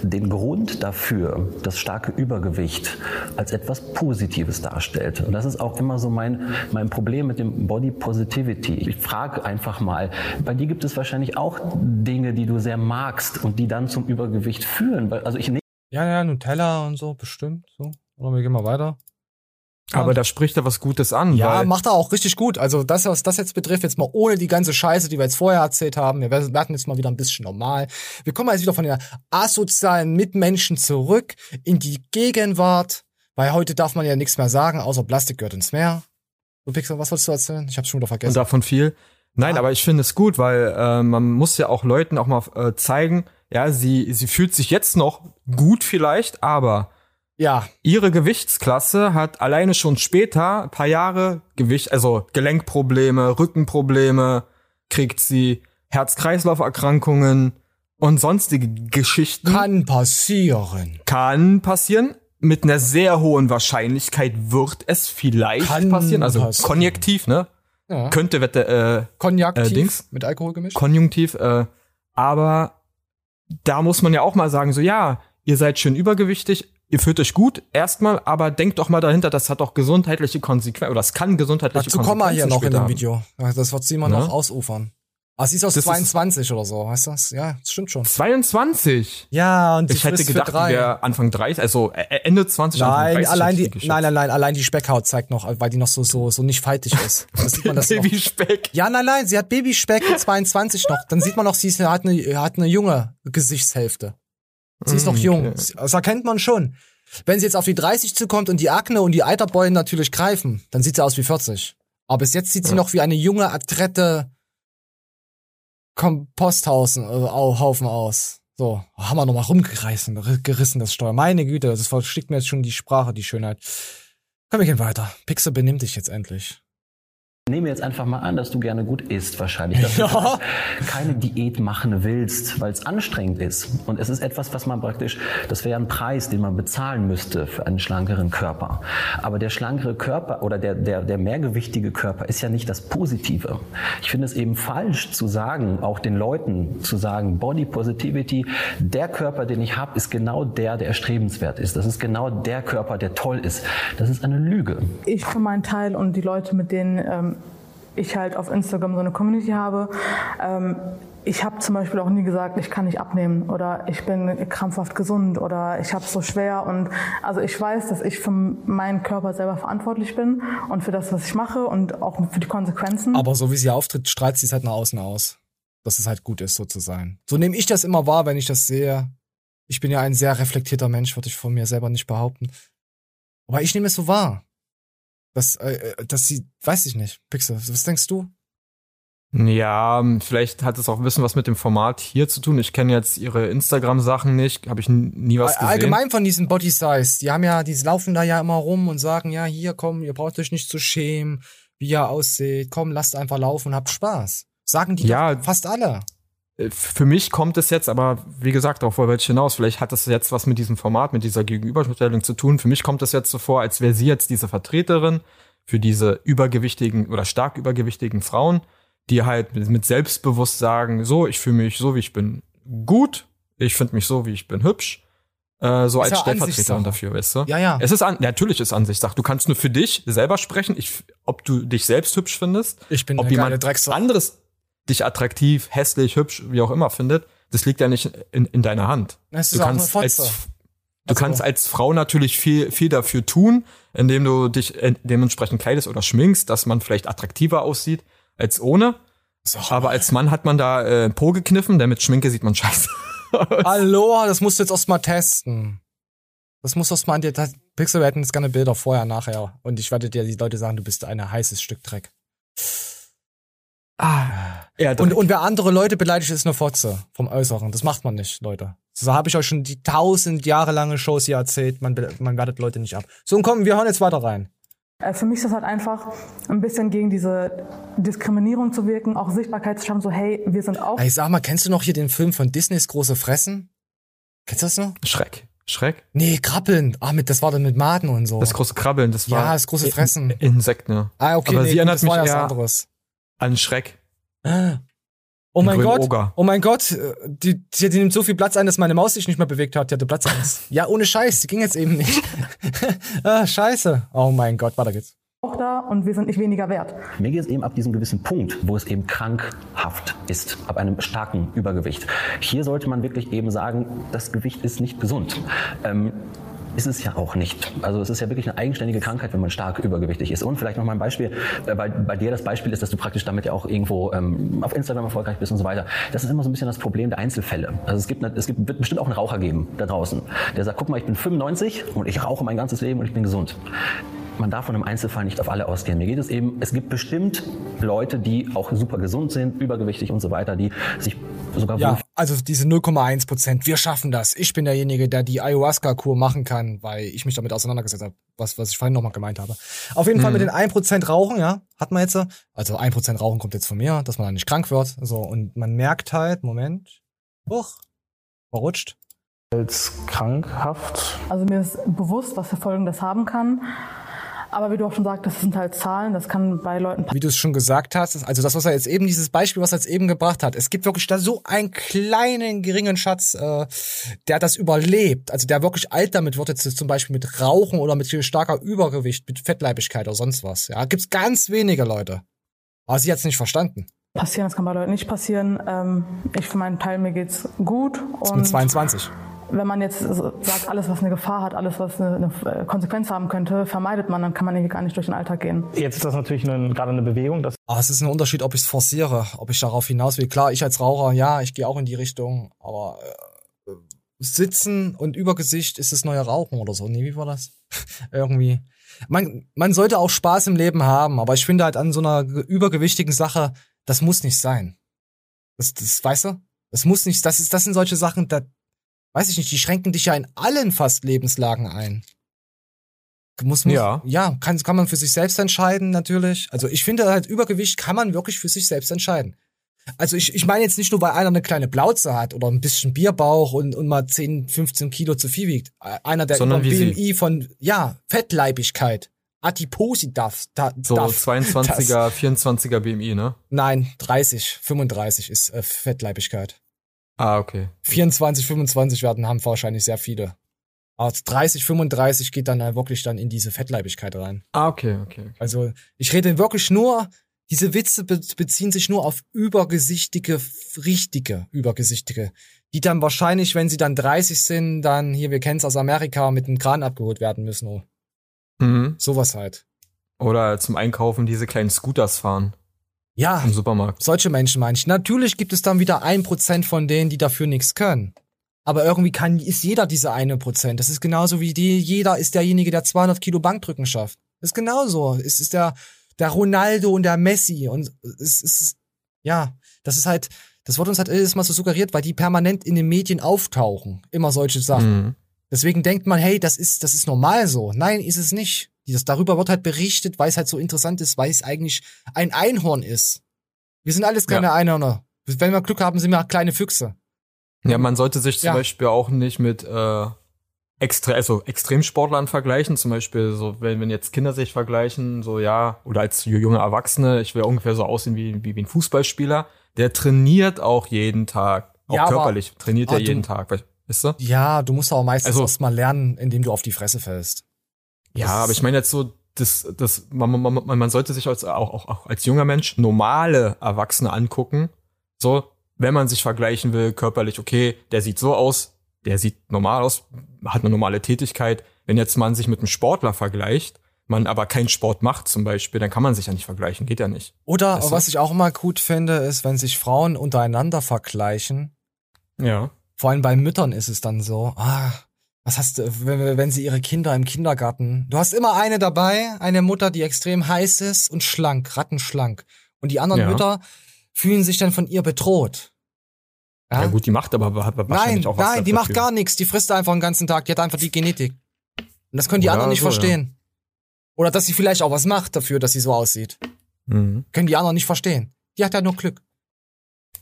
den Grund dafür, das starke Übergewicht, als etwas Positives darstellt. Und das ist auch immer so mein, mein Problem mit dem Body Positivity. Ich frage einfach mal, bei dir gibt es wahrscheinlich auch Dinge, die du sehr magst und die dann zum Übergewicht führen. Also ich Ja, ja, Nutella und so, bestimmt. So. Oder wir gehen mal weiter. Aber da spricht er was Gutes an. Ja, macht er auch richtig gut. Also das, was das jetzt betrifft, jetzt mal ohne die ganze Scheiße, die wir jetzt vorher erzählt haben. Wir werden jetzt mal wieder ein bisschen normal. Wir kommen jetzt wieder von den asozialen Mitmenschen zurück in die Gegenwart. Weil heute darf man ja nichts mehr sagen, außer Plastik gehört ins Meer. Du Pixel, was wolltest du erzählen? Ich hab's schon wieder vergessen. Und davon viel. Nein, aber ich finde es gut, weil äh, man muss ja auch Leuten auch mal äh, zeigen, ja, sie, sie fühlt sich jetzt noch gut vielleicht, aber ja. ihre Gewichtsklasse hat alleine schon später ein paar Jahre Gewicht, also Gelenkprobleme, Rückenprobleme, kriegt sie Herz-Kreislauf-Erkrankungen und sonstige Geschichten. Kann passieren. Kann passieren. Mit einer sehr hohen Wahrscheinlichkeit wird es vielleicht Kann passieren. Also passieren. konjektiv, ne? Ja. Könnte wette, äh, Konjaktiv äh, Dings. mit Alkohol gemischt. Konjunktiv, äh, aber da muss man ja auch mal sagen, so ja, ihr seid schön übergewichtig, ihr fühlt euch gut, erstmal, aber denkt doch mal dahinter, das hat auch gesundheitliche Konsequenzen, oder das kann gesundheitliche Dazu kommen wir Konsequenzen hier noch in dem haben. Video. Das wird Simon Ne? noch ausufern. Ah, sie ist aus Das ist- 22 oder so, weißt du? das? Ja, das stimmt schon. 22? Ja, und sie Ich hätte gedacht, wäre Anfang 30, also äh, Ende 20, Anfang Nein, 30. allein die, nein, nein, nein, allein die Speckhaut zeigt noch, weil die noch so, so, so nicht faltig ist. Das sieht man das. Babyspeck. Ja, nein, nein, sie hat Babyspeck mit 22 noch. Dann sieht man noch, sie ist, hat, eine, hat eine junge Gesichtshälfte. Sie ist noch Mm, jung. okay. Das erkennt man schon. Wenn sie jetzt auf die 30 zukommt und die Akne und die Eiterbeulen natürlich greifen, dann sieht sie aus wie 40. Aber bis jetzt sieht sie Ja. noch wie eine junge, adrette Komposthaufen äh, aus. So, haben wir nochmal rumgerissen, ger- gerissen das Steuer. Meine Güte, das verschickt mir jetzt schon die Sprache, die Schönheit. Komm, wir gehen weiter. Pixel benimmt dich jetzt endlich. Nehme jetzt einfach mal an, dass du gerne gut isst, wahrscheinlich. Dass du Ja. keine Diät machen willst, weil es anstrengend ist. Und es ist etwas, was man praktisch, das wäre ein Preis, den man bezahlen müsste für einen schlankeren Körper. Aber der schlankere Körper oder der, der, der mehrgewichtige Körper ist ja nicht das Positive. Ich finde es eben falsch zu sagen, auch den Leuten zu sagen, Body Positivity, der Körper, den ich habe, ist genau der, der erstrebenswert ist. Das ist genau der Körper, der toll ist. Das ist eine Lüge. Ich für meinen Teil und die Leute, mit denen ähm, ich halt auf Instagram so eine Community habe, ähm, ich habe zum Beispiel auch nie gesagt, ich kann nicht abnehmen oder ich bin krampfhaft gesund oder ich habe es so schwer und also ich weiß, dass ich für meinen Körper selber verantwortlich bin und für das, was ich mache und auch für die Konsequenzen. Aber so wie sie auftritt, strahlt sie es halt nach außen aus. Dass es halt gut ist, so zu sein. So nehme ich das immer wahr, wenn ich das sehe. Ich bin ja ein sehr reflektierter Mensch, würde ich von mir selber nicht behaupten. Aber ich nehme es so wahr. Dass, äh, äh, dass sie, weiß ich nicht. Pixel, was denkst du? Ja, ähm, vielleicht hat es auch ein bisschen was mit dem Format hier zu tun. Ich kenne jetzt ihre Instagram-Sachen nicht, habe ich nie was gesehen. Allgemein von diesen Body Size, die haben ja, die laufen da ja immer rum und sagen, ja, hier, komm, ihr braucht euch nicht zu schämen, wie ihr aussieht, komm, lasst einfach laufen und habt Spaß. Sagen die Ja. fast alle. Äh, Für mich kommt es jetzt, aber wie gesagt, auch ich hinaus, vielleicht hat das jetzt was mit diesem Format, mit dieser Gegenüberstellung zu tun. Für mich kommt es jetzt so vor, als wäre sie jetzt diese Vertreterin für diese übergewichtigen oder stark übergewichtigen Frauen, die halt mit Selbstbewusst sagen, so, ich fühle mich so, wie ich bin, gut, ich finde mich so, wie ich bin, hübsch. Äh, so Ist als Stellvertreterin dafür, weißt du? Ja, ja. Es ist an, natürlich ist Ansichtssache. Du kannst nur für dich selber sprechen, ich, ob du dich selbst hübsch findest, Ich bin ob jemand anderes dich attraktiv, hässlich, hübsch, wie auch immer findet, das liegt ja nicht in, in deiner Hand. Es du kannst als Du kannst als Frau natürlich viel, viel dafür tun, indem du dich äh, dementsprechend kleidest oder schminkst, dass man vielleicht attraktiver aussieht als ohne. Aber als Mann hat man da äh, Po gekniffen, denn mit Schminke sieht man scheiße. Hallo, das musst du jetzt erst mal testen. Das musst du erst mal an dir. das- Pixel, wir hätten jetzt gerne Bilder vorher, nachher. Und ich werde dir die Leute sagen, du bist ein heißes Stück Dreck. Ja, und, und wer andere Leute beleidigt, ist eine Fotze vom Äußeren. Das macht man nicht, Leute. So habe ich euch schon die tausend Jahre lange Shows hier erzählt. Man, man wertet Leute nicht ab. So, und komm, wir hören jetzt weiter rein. Äh, Für mich ist das halt einfach ein bisschen gegen diese Diskriminierung zu wirken, auch Sichtbarkeit zu schaffen, so hey, wir sind auch Ey, sag mal, kennst du noch hier den Film von Disneys Große Fressen? Kennst du das noch? Schreck. Schreck? Nee, Krabbeln. Ah, mit, das war dann mit Maden und so. Das große Krabbeln, das war. Ja, das große Fressen. In, Insekten, ja. Ah, okay, Aber nee, sie erinnert das mich war ja eher anderes. An Schreck. Oh mein Gott, Oger. oh mein Gott, äh, die, die, die nimmt so viel Platz ein, dass meine Maus sich nicht mehr bewegt hat. Die hatte Platzangst. ja, ohne Scheiß, die ging jetzt eben nicht. ah, scheiße. Oh mein Gott, weiter geht's. auch da und wir sind nicht weniger wert. Mir geht es eben ab diesem gewissen Punkt, wo es eben krankhaft ist, ab einem starken Übergewicht. Hier sollte man wirklich eben sagen, das Gewicht ist nicht gesund. Ähm, ist es ja auch nicht. Also es ist ja wirklich eine eigenständige Krankheit, wenn man stark übergewichtig ist. Und vielleicht noch mal ein Beispiel, äh, bei, bei dir das Beispiel ist, dass du praktisch damit ja auch irgendwo ähm, auf Instagram erfolgreich bist und so weiter. Das ist immer so ein bisschen das Problem der Einzelfälle. Also es gibt, es gibt wird bestimmt auch einen Raucher geben da draußen, der sagt, guck mal, ich bin 95 und ich rauche mein ganzes Leben und ich bin gesund man darf von einem Einzelfall nicht auf alle ausgehen. Mir geht es eben, es gibt bestimmt Leute, die auch super gesund sind, übergewichtig und so weiter, die sich sogar Ja, also diese 0,1 Prozent, wir schaffen das. Ich bin derjenige, der die Ayahuasca-Kur machen kann, weil ich mich damit auseinandergesetzt habe, was, was ich vorhin nochmal gemeint habe. Auf jeden Fall Mhm. mit den 1 Prozent Rauchen, ja, hat man jetzt. Also 1 Prozent Rauchen kommt jetzt von mir, dass man dann nicht krank wird. So, und man merkt halt, Moment, huch, verrutscht. Als krankhaft. Also mir ist bewusst, was für Folgen das haben kann. Aber wie du auch schon sagtest, das sind halt Zahlen, das kann bei Leuten Wie du es schon gesagt hast, also das, was er jetzt eben, dieses Beispiel, was er jetzt eben gebracht hat, es gibt wirklich da so einen kleinen, geringen Schatz, äh, der das überlebt, also der wirklich alt damit wird, jetzt zum Beispiel mit Rauchen oder mit starker Übergewicht, mit Fettleibigkeit oder sonst was. Ja, gibt's ganz wenige Leute. Aber sie hat's nicht verstanden. passieren, das kann bei Leuten nicht passieren. Ähm, ich für meinen Teil, mir geht's gut. Und mit 22. wenn man jetzt sagt, alles, was eine Gefahr hat, alles, was eine, eine Konsequenz haben könnte, vermeidet man, dann kann man hier gar nicht durch den Alltag gehen. Jetzt ist das natürlich eine, gerade eine Bewegung, dass Ah, es ist ein Unterschied, ob ich es forciere, ob ich darauf hinaus will. Klar, ich als Raucher, ja, ich gehe auch in die Richtung, aber äh, Sitzen und Übergesicht ist das neue Rauchen oder so. Nee, wie war das? Irgendwie. Man, man sollte auch Spaß im Leben haben, aber ich finde halt an so einer ge- übergewichtigen Sache, das muss nicht sein. Das, das, weißt du? Das muss nicht, das ist, das sind solche Sachen, da, weiß ich nicht, die schränken dich ja in allen fast Lebenslagen ein. Muss, muss, Ja. Ja, kann, kann man für sich selbst entscheiden, natürlich. Also ich finde halt, Übergewicht kann man wirklich für sich selbst entscheiden. Also ich, ich meine jetzt nicht nur, weil einer eine kleine Plauze hat oder ein bisschen Bierbauch und, und mal 10, 15 Kilo zu viel wiegt. Einer, der Sondern über wie sie. BMI von, ja, Fettleibigkeit, Adipositas, da, So darf, 22er, 24er BMI, ne? Nein, 30, 35 ist äh, Fettleibigkeit. Ah, okay. 24, 25 werden haben wahrscheinlich sehr viele. Aber 30, 35 geht dann halt wirklich dann in diese Fettleibigkeit rein. Ah, okay, okay. Also ich rede wirklich nur, diese Witze be beziehen sich nur auf übergesichtige, richtige Übergesichtige, die dann wahrscheinlich, wenn sie dann 30 sind, dann hier, wir kennen es aus Amerika, mit einem Kran abgeholt werden müssen. Oh. Mhm. Sowas halt. Oder zum Einkaufen diese kleinen Scooters fahren. Ja. Im Supermarkt. Solche Menschen meine ich. Natürlich gibt es dann wieder ein Prozent von denen, die dafür nichts können. Aber irgendwie kann, ist jeder diese eine Prozent. Das ist genauso wie die, jeder ist derjenige, der 200 Kilo Bankdrücken schafft. Das ist genauso. Es ist der, der Ronaldo und der Messi und es ist, ja, das ist halt, das wird uns halt jedes Mal so suggeriert, weil die permanent in den Medien auftauchen. Immer solche Sachen. Mhm. Deswegen denkt man, hey, das ist, das ist normal so. Nein, ist es nicht. Dieses, darüber wird halt berichtet, weil es halt so interessant ist, weil es eigentlich ein Einhorn ist. Wir sind alles keine Ja. Einhörner. Wenn wir Glück haben, sind wir kleine Füchse. Ja, man sollte sich zum Ja. Beispiel auch nicht mit äh, extre also Extremsportlern vergleichen. Zum Beispiel, so wenn, wenn jetzt Kinder sich vergleichen, so ja, oder als junge Erwachsene, ich will ungefähr so aussehen wie, wie, wie ein Fußballspieler, der trainiert auch jeden Tag. Auch Ja, aber- körperlich trainiert Ah, er du- jeden Tag. we- Weißt du? Ja, du musst auch meistens Also- erst mal lernen, indem du auf die Fresse fällst. Ja, aber ich meine jetzt so, das, das, man, man, man, man sollte sich als, auch, auch, auch als junger Mensch normale Erwachsene angucken. So, wenn man sich vergleichen will, körperlich, okay, der sieht so aus, der sieht normal aus, hat eine normale Tätigkeit. Wenn jetzt man sich mit einem Sportler vergleicht, man aber keinen Sport macht zum Beispiel, dann kann man sich ja nicht vergleichen, geht ja nicht. Oder Weißt du? was ich auch immer gut finde, ist, wenn sich Frauen untereinander vergleichen. Ja. Vor allem bei Müttern ist es dann so, ah, was hast du, wenn, wenn sie ihre Kinder im Kindergarten. Du hast immer eine dabei, eine Mutter, die extrem heiß ist und schlank, rattenschlank. Und die anderen Ja. Mütter fühlen sich dann von ihr bedroht. Ja, gut, die macht aber wahrscheinlich Nein, auch was nein, die dafür. macht gar nichts. Die frisst einfach den ganzen Tag. Die hat einfach die Genetik. Und das können die Oder anderen nicht so, ja. verstehen. Oder dass sie vielleicht auch was macht dafür, dass sie so aussieht. Mhm. Können die anderen nicht verstehen. Die hat ja nur Glück.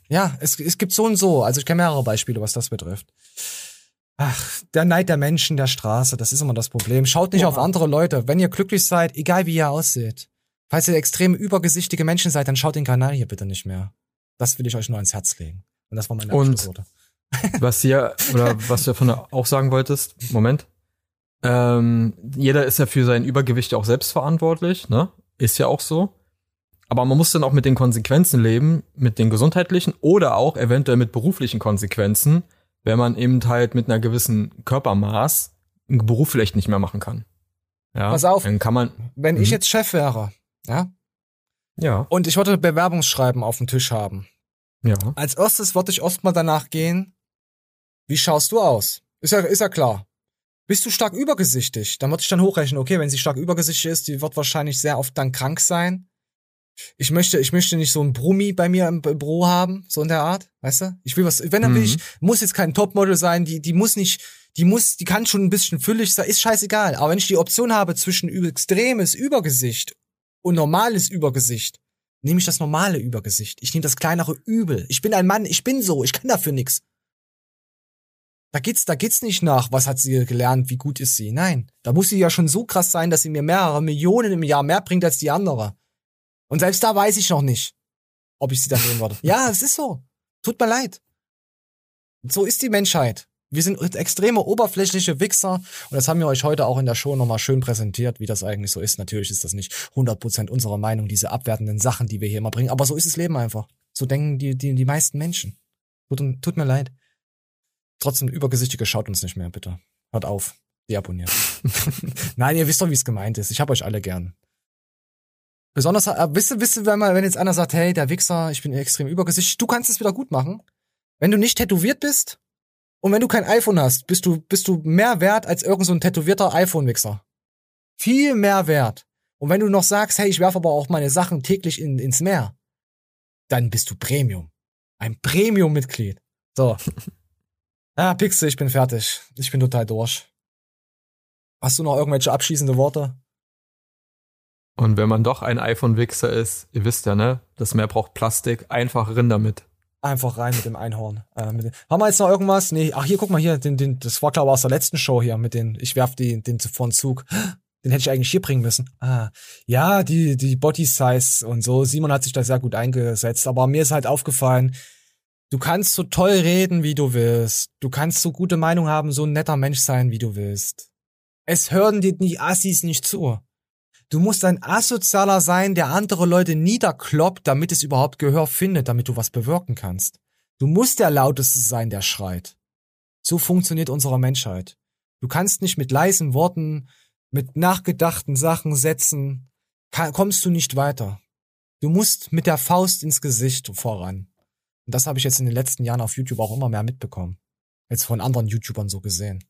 Ja, es, es gibt so und so. Also ich kenne mehrere Beispiele, was das betrifft. Ach, der Neid der Menschen der Straße, das ist immer das Problem. Schaut nicht auf andere Leute. Wenn ihr glücklich seid, egal wie ihr aussieht. Falls ihr extrem übergesichtige Menschen seid, dann schaut den Kanal hier bitte nicht mehr. Das will ich euch nur ans Herz legen. Und das war meine Und- Abschlussworte. Was hier, oder was du davon auch sagen wolltest, Moment. Ähm, jeder ist ja für sein Übergewicht auch selbst verantwortlich, ne? Ist ja auch so. Aber man muss dann auch mit den Konsequenzen leben, mit den gesundheitlichen oder auch eventuell mit beruflichen Konsequenzen, wenn man eben halt mit einer gewissen Körpermaß einen Beruf vielleicht nicht mehr machen kann. Ja, Pass auf. Dann kann man. Wenn ich Mhm. jetzt Chef wäre, ja, Ja. und ich würde Bewerbungsschreiben auf dem Tisch haben, Ja. als erstes würde ich erstmal danach gehen, wie schaust du aus? Ist ja, ist ja klar. Bist du stark übergesichtig? Dann würde ich dann hochrechnen, okay, wenn sie stark übergesichtig ist, die wird wahrscheinlich sehr oft dann krank sein. Ich möchte, ich möchte nicht so einen Brummi bei mir im Bü- Büro haben, so in der Art, weißt du? Ich will was, wenn dann will Mhm. ich, muss jetzt kein Topmodel sein, die, die muss nicht, die muss, die kann schon ein bisschen füllig sein, ist scheißegal. Aber wenn ich die Option habe zwischen extremes Übergesicht und normales Übergesicht, nehme ich das normale Übergesicht. Ich nehme das kleinere Übel. Ich bin ein Mann, ich bin so, ich kann dafür nix. Da geht's, da geht's nicht nach, was hat sie gelernt, wie gut ist sie. Nein, da muss sie ja schon so krass sein, dass sie mir mehrere Millionen im Jahr mehr bringt als die andere. Und selbst da weiß ich noch nicht, ob ich sie dann nehmen würde. Ja, es ist so. Tut mir leid. So ist die Menschheit. Wir sind extreme oberflächliche Wichser und das haben wir euch heute auch in der Show nochmal schön präsentiert, wie das eigentlich so ist. Natürlich ist das nicht 100% unserer Meinung, diese abwertenden Sachen, die wir hier immer bringen, aber so ist das Leben einfach. So denken die, die, die meisten Menschen. Tut, tut mir leid. Trotzdem, Übergesichtige schaut uns nicht mehr, bitte. Hört auf. Deabonniert. Nein, ihr wisst doch, wie es gemeint ist. Ich hab euch alle gern. Besonders, äh, wisst ihr, wisst ihr, wenn, mal, wenn jetzt einer sagt, hey, der Wichser, ich bin extrem übergesichtig, du kannst es wieder gut machen. Wenn du nicht tätowiert bist und wenn du kein iPhone hast, bist du, bist du mehr wert als irgend so ein tätowierter iPhone-Wichser. Viel mehr wert. Und wenn du noch sagst, hey, ich werfe aber auch meine Sachen täglich in, ins Meer, dann bist du Premium. Ein Premium-Mitglied. So. Ah, Pixel, ich bin fertig. Ich bin total durch. Hast du noch irgendwelche abschließende Worte? Und wenn man doch ein iPhone-Wichser ist, ihr wisst ja, ne? Das Meer braucht Plastik, einfach rin damit. Einfach rein mit dem Einhorn. Äh, mit dem, haben wir jetzt noch irgendwas? Nee, ach hier, guck mal hier, den, den, das war glaube ich aus der letzten Show hier mit den, ich werf die, den vor den Zug. Den hätte ich eigentlich hier bringen müssen. Ah, ja, die, die Body Size und so. Simon hat sich da sehr gut eingesetzt, aber mir ist halt aufgefallen, du kannst so toll reden, wie du willst. Du kannst so gute Meinung haben, so ein netter Mensch sein, wie du willst. Es hören dir die Assis nicht zu. Du musst ein Asozialer sein, der andere Leute niederkloppt, damit es überhaupt Gehör findet, damit du was bewirken kannst. Du musst der Lauteste sein, der schreit. So funktioniert unsere Menschheit. Du kannst nicht mit leisen Worten, mit nachgedachten Sachen, Sätzen, ka- kommst du nicht weiter. Du musst mit der Faust ins Gesicht voran. Und das habe ich jetzt in den letzten Jahren auf YouTube auch immer mehr mitbekommen. Jetzt von anderen YouTubern so gesehen.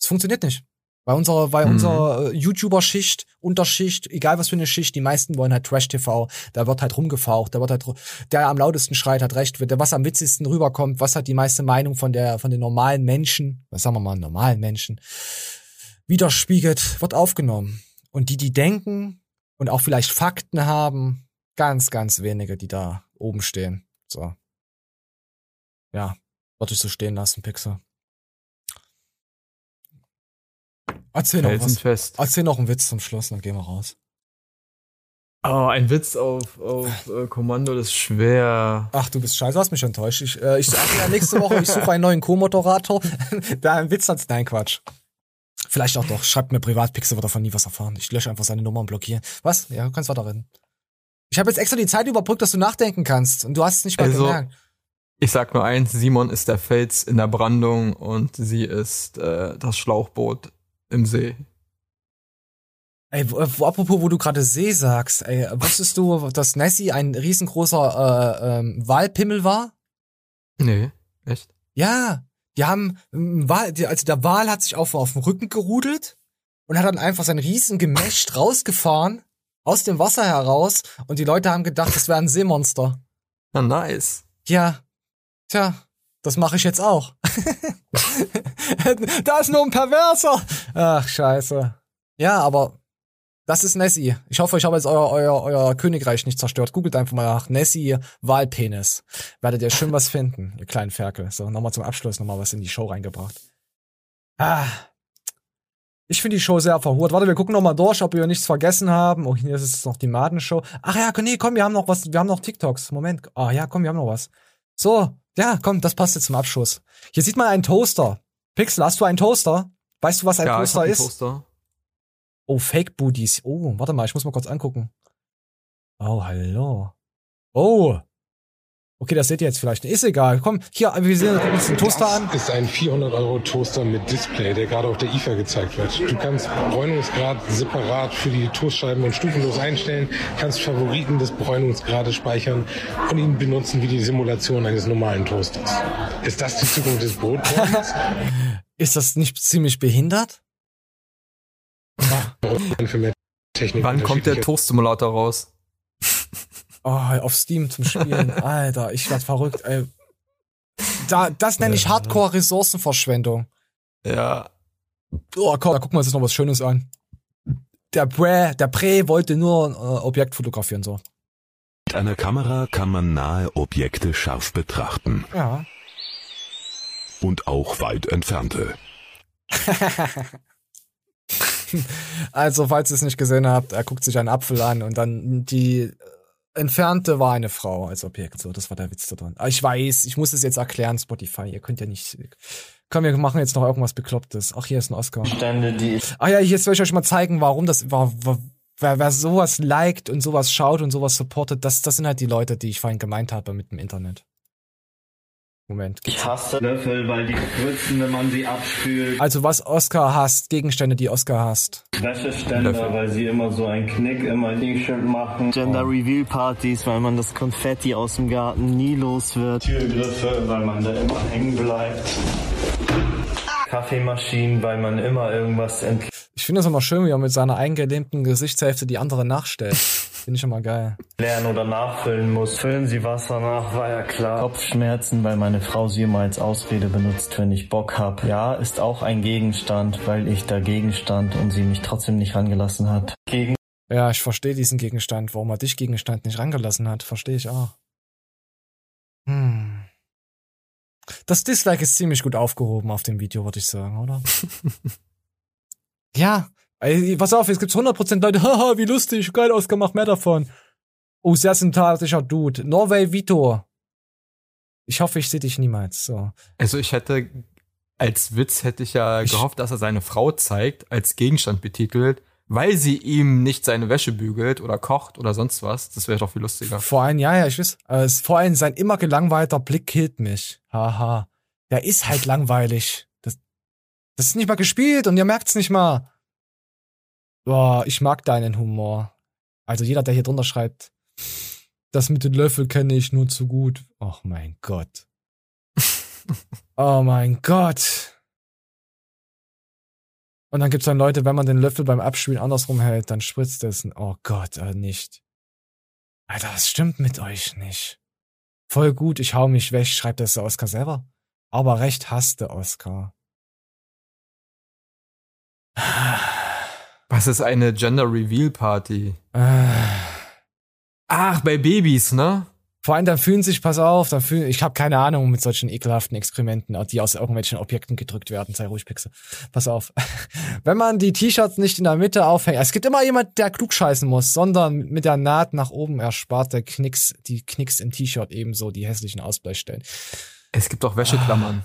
Es funktioniert nicht. Bei unserer, bei Mhm. unserer äh, YouTuber-Schicht, Unterschicht, egal was für eine Schicht, die meisten wollen halt Trash-TV, da wird halt rumgefaucht, da wird halt, der am lautesten schreit, hat recht, der was am witzigsten rüberkommt, was hat die meiste Meinung von der, von den normalen Menschen, was sagen wir mal, normalen Menschen, widerspiegelt, wird aufgenommen. Und die, die denken und auch vielleicht Fakten haben, ganz, ganz wenige, die da oben stehen. So. Ja, würde ich so stehen lassen, Pixel. Erzähl noch was. Erzähl noch einen Witz zum Schluss, dann gehen wir raus. Oh, ein Witz auf, auf äh, Kommando, das ist schwer. Ach, du bist scheiße, hast mich enttäuscht. Ich, äh, ich sage ja nächste Woche, ich suche einen neuen Co-Moderator. da ein Witz hat, nein, Quatsch. Vielleicht auch doch. Schreibt mir privat, Pixel wird davon nie was erfahren. Ich lösche einfach seine Nummer und blockiere. Was? Ja, du kannst weiterreden. Ich habe jetzt extra die Zeit überbrückt, dass du nachdenken kannst. Und du hast es nicht mal Also, gemerkt. Ich sag nur eins, Simon ist der Fels in der Brandung und sie ist äh, das Schlauchboot im See. Ey, wo, wo, apropos, wo du gerade See sagst, ey, wusstest du, dass Nessie ein riesengroßer äh, ähm, Walpimmel war? Nee, echt? Ja, die haben, ähm, also der Wal hat sich auf, auf dem Rücken gerudelt und hat dann einfach sein riesen Gemächt rausgefahren, aus dem Wasser heraus und die Leute haben gedacht, das wäre ein Seemonster. Na, nice. Ja, tja, das mache ich jetzt auch. da ist nur ein Perverser. Ach, scheiße. Ja, aber das ist Nessie. Ich hoffe, ich habe jetzt euer, euer, euer Königreich nicht zerstört. Googelt einfach mal nach Nessie Wahlpenis. Werdet ihr schön was finden, ihr kleinen Ferkel. So, nochmal zum Abschluss nochmal was in die Show reingebracht. Ah. Ich finde die Show sehr verhurt. Warte, wir gucken nochmal durch, ob wir nichts vergessen haben. Oh, hier ist es noch die Madenshow. Ach ja, nee, komm, wir haben noch was, wir haben noch TikToks. Moment. Ah ja, komm, wir haben noch was. So, ja, komm, das passt jetzt zum Abschluss. Hier sieht man einen Toaster. Pixel, hast du einen Toaster? Weißt du, was ein ja, Toaster ich hab einen ist? Toaster. Oh, Fake Booties. Oh, warte mal, ich muss mal kurz angucken. Oh, hallo. Oh. Okay, das seht ihr jetzt vielleicht. Ist egal. Komm, hier, wir sehen uns den Toaster an. Das ist ein 400 Euro Toaster mit Display, der gerade auf der IFA gezeigt wird. Du kannst Bräunungsgrad separat für die Toastscheiben und stufenlos einstellen, kannst Favoriten des Bräunungsgrades speichern und ihn benutzen wie die Simulation eines normalen Toasters. Ist das die Zukunft des Brotbräunens? Ist das nicht ziemlich behindert? Wann kommt der Toast-Simulator raus? Oh, auf Steam zum Spielen. Alter, ich werd verrückt, ey. Da, das nenne ich Hardcore-Ressourcenverschwendung. Ja. Oh, komm, da gucken wir uns jetzt noch was Schönes an. Der Bre, der Pre wollte nur ein äh, Objekt fotografieren, so. Mit einer Kamera kann man nahe Objekte scharf betrachten Ja. und auch weit entfernte. Also, falls ihr es nicht gesehen habt, er guckt sich einen Apfel an und dann die entfernte war eine Frau als Objekt. So, das war der Witz da drin. Aber ich weiß, ich muss es jetzt erklären, Spotify. Ihr könnt ja nicht. Komm, wir machen jetzt noch irgendwas Beklopptes. Ach, hier ist ein Oscar. Stände, die Ach ja, jetzt will ich euch mal zeigen, warum das war. war Wer, wer sowas liked und sowas schaut und sowas supportet, das, das sind halt die Leute, die ich vorhin gemeint habe mit dem Internet. Moment. Ich hasse Löffel, weil die spritzen, wenn man sie abspült. Also was Oscar hasst, Gegenstände, die Oscar hasst. Wäscheständer, weil sie immer so einen Knick immer nicht schön machen. Gender Reveal Partys, weil man das Konfetti aus dem Garten nie los wird. Türgriffe, weil man da immer hängen bleibt. Kaffeemaschinen, weil man immer irgendwas ent Ich finde das immer schön, wie er mit seiner eingelähmten Gesichtshälfte die andere nachstellt. Finde ich immer geil. lernen oder nachfüllen muss. Füllen Sie Wasser nach, war ja klar. Kopfschmerzen, weil meine Frau sie immer als Ausrede benutzt, wenn ich Bock hab. Ja, ist auch ein Gegenstand, weil ich dagegen stand und sie mich trotzdem nicht rangelassen hat. Gegen Ja, ich verstehe diesen Gegenstand, warum er dich Gegenstand nicht rangelassen hat. Verstehe ich auch. Hm. Das Dislike ist ziemlich gut aufgehoben auf dem Video, würde ich sagen, oder? ja. Ey, pass auf, jetzt gibt's 100% Leute, haha, wie lustig, geil ausgemacht, mehr davon. Oh, sehr sympathischer Dude. Norway Vito. Ich hoffe, ich sehe dich niemals. So. Also ich hätte, als Witz hätte ich ja gehofft, dass er seine Frau zeigt, als Gegenstand betitelt, weil sie ihm nicht seine Wäsche bügelt oder kocht oder sonst was. Das wäre doch viel lustiger. Vor allem, ja, ja, ich weiß. Äh, vor allem sein immer gelangweilter Blick killt mich. Haha. Der ist halt langweilig. Das, ist nicht mal gespielt und ihr merkt's nicht mal. Boah, ich mag deinen Humor. Also jeder, der hier drunter schreibt, das mit den Löffel kenne ich nur zu gut. Oh mein Gott. oh mein Gott. Und dann gibt's dann Leute, wenn man den Löffel beim Abspielen andersrum hält, dann spritzt es. Oh Gott, äh, nicht. Alter, was stimmt mit euch nicht? Voll gut, ich hau mich weg, schreibt das der Oscar selber. Aber recht hasste Oscar. Was ist eine Gender Reveal Party? Äh. Ach, bei Babys, ne? Vor allem dann fühlen sich, pass auf, dann fühlen, ich habe keine Ahnung mit solchen ekelhaften Experimenten, die aus irgendwelchen Objekten gedrückt werden. Sei ruhig, Pixel. Pass auf. Wenn man die T-Shirts nicht in der Mitte aufhängt, es gibt immer jemand, der klug scheißen muss, sondern mit der Naht nach oben erspart der Knicks, die Knicks im T-Shirt ebenso die hässlichen Ausbleichstellen. Es gibt auch Wäscheklammern.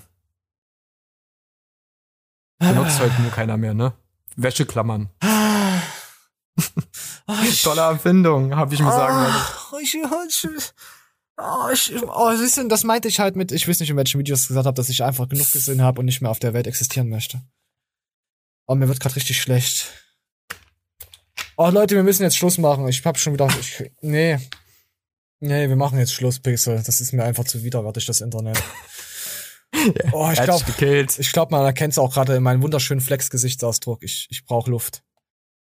Benutzt heute nur keiner mehr, ne? Wäscheklammern. Tolle Erfindung, habe ich mir sagen lassen. Ach, ich, ich, Oh, ich, oh, siehst du, das meinte ich halt mit, ich weiß nicht, in welchen Videos ich gesagt habe, dass ich einfach genug gesehen habe und nicht mehr auf der Welt existieren möchte. Oh, mir wird gerade richtig schlecht. Oh, Leute, wir müssen jetzt Schluss machen. Ich hab schon wieder, ich, nee. Nee, wir machen jetzt Schluss, Pixel. Das ist mir einfach zu widerwärtig, das Internet. oh, ich glaube, ich glaube, man erkennt es auch gerade in meinem wunderschönen Flex-Gesichtsausdruck. Ich, ich brauche Luft.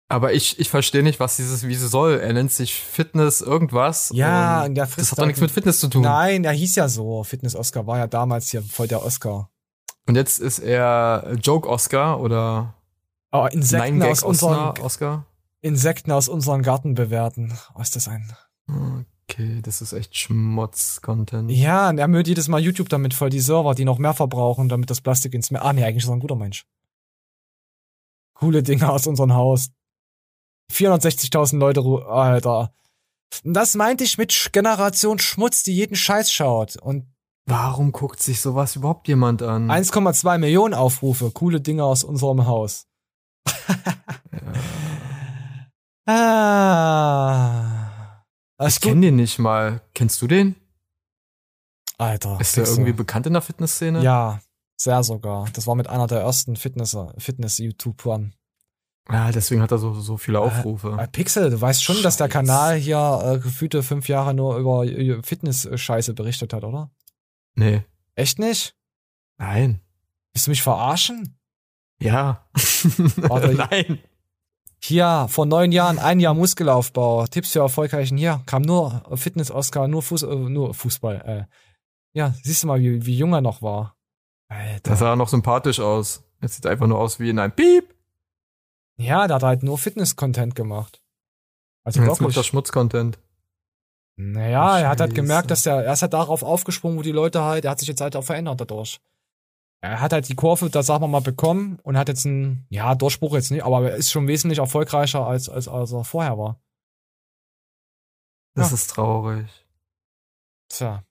Aber ich, ich verstehe nicht, was dieses Wiese soll. Er nennt sich Fitness irgendwas. Ja, und und der das frisst hat doch nichts mit Fitness zu tun. Nein, er hieß ja so. Fitness-Oscar war ja damals hier voll der Oscar. Und jetzt ist er Joke-Oscar oder Oh, Insekten aus unseren. Oscar. Insekten aus unserem Garten bewerten. Oh, ist das ein. Okay, das ist echt Schmutz-Content. Ja, und er müllt jedes Mal YouTube damit voll die Server, die noch mehr verbrauchen, damit das Plastik ins Meer. Ah, nee, eigentlich ist er ein guter Mensch. Coole Dinge aus unserem Haus. 460.000 Leute, Alter. Das meinte ich mit Generation Schmutz, die jeden Scheiß schaut. Und Warum guckt sich sowas überhaupt jemand an? 1,2 Millionen Aufrufe. Coole Dinge aus unserem Haus. ah. Ich kenne den nicht mal. Kennst du den? Alter. Ist der irgendwie bekannt in der Fitnessszene? Ja, sehr sogar. Das war mit einer der ersten Fitness- Fitness-YouTubern. Ja, deswegen hat er so, so viele Aufrufe. Äh, Pixel, du weißt schon, dass der Kanal hier äh, gefühlte fünf Jahre nur über äh, Fitness-Scheiße berichtet hat, oder? nee. Echt nicht? Nein. Willst du mich verarschen? Ja. Warte, Nein. Hier, vor neun Jahren, ein Jahr Muskelaufbau, Tipps für erfolgreichen hier, kam nur Fitness-Oscar, nur, Fuß, äh, nur Fußball. Äh. Ja, siehst du mal, wie, wie jung er noch war. Alter. Das sah noch sympathisch aus. Jetzt sieht einfach nur aus wie in einem Piep. Ja, der hat halt nur Fitness-Content gemacht. Also jetzt macht er Schmutz-Content. Naja, er hat halt Scheiße. gemerkt, dass der, er ist halt darauf aufgesprungen, wo die Leute halt, er hat sich jetzt halt auch verändert dadurch. Er hat halt die Kurve, da sagen wir mal, bekommen und hat jetzt einen, ja, Durchbruch jetzt nicht, aber er ist schon wesentlich erfolgreicher als, als, als er vorher war. Das Ja. ist traurig. Tja,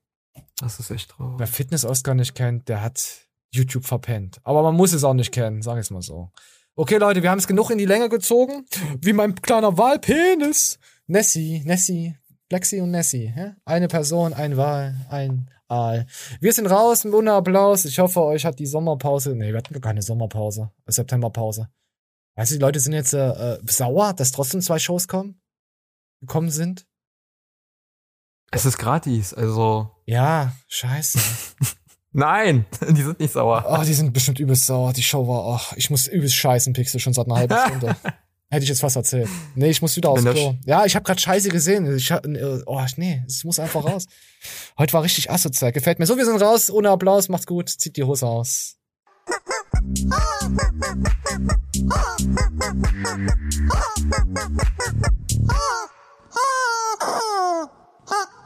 Das ist echt traurig. wer Fitness-Oscar nicht kennt, der hat YouTube verpennt. Aber man muss es auch nicht kennen, sag ich mal so. Okay, Leute, wir haben es genug in die Länge gezogen. Wie mein kleiner Wahlpenis. Nessie, Nessie, Flexi und Nessie. Ja? Eine Person, ein Wahl, ein Aal. Wir sind raus, ohne Applaus. Ich hoffe, euch hat die Sommerpause. Nee, wir hatten gar keine Sommerpause. Septemberpause. Weißt du, die Leute sind jetzt äh, äh, sauer, dass trotzdem zwei Shows kommen, gekommen sind. Es ist gratis, also. Ja, scheiße. Nein, die sind nicht sauer. Oh, die sind bestimmt übelst sauer. Die Show war, ach, ich muss übelst scheißen, Pixel, schon seit einer halben Stunde. Hätte ich jetzt fast erzählt. Nee, ich muss wieder aufs Klo. Ja, ich habe gerade Scheiße gesehen. Ich hab, äh, oh, nee, es muss einfach raus. Heute war richtig asozial. Gefällt mir. So, wir sind raus. Ohne Applaus. Macht's gut. Zieht die Hose aus.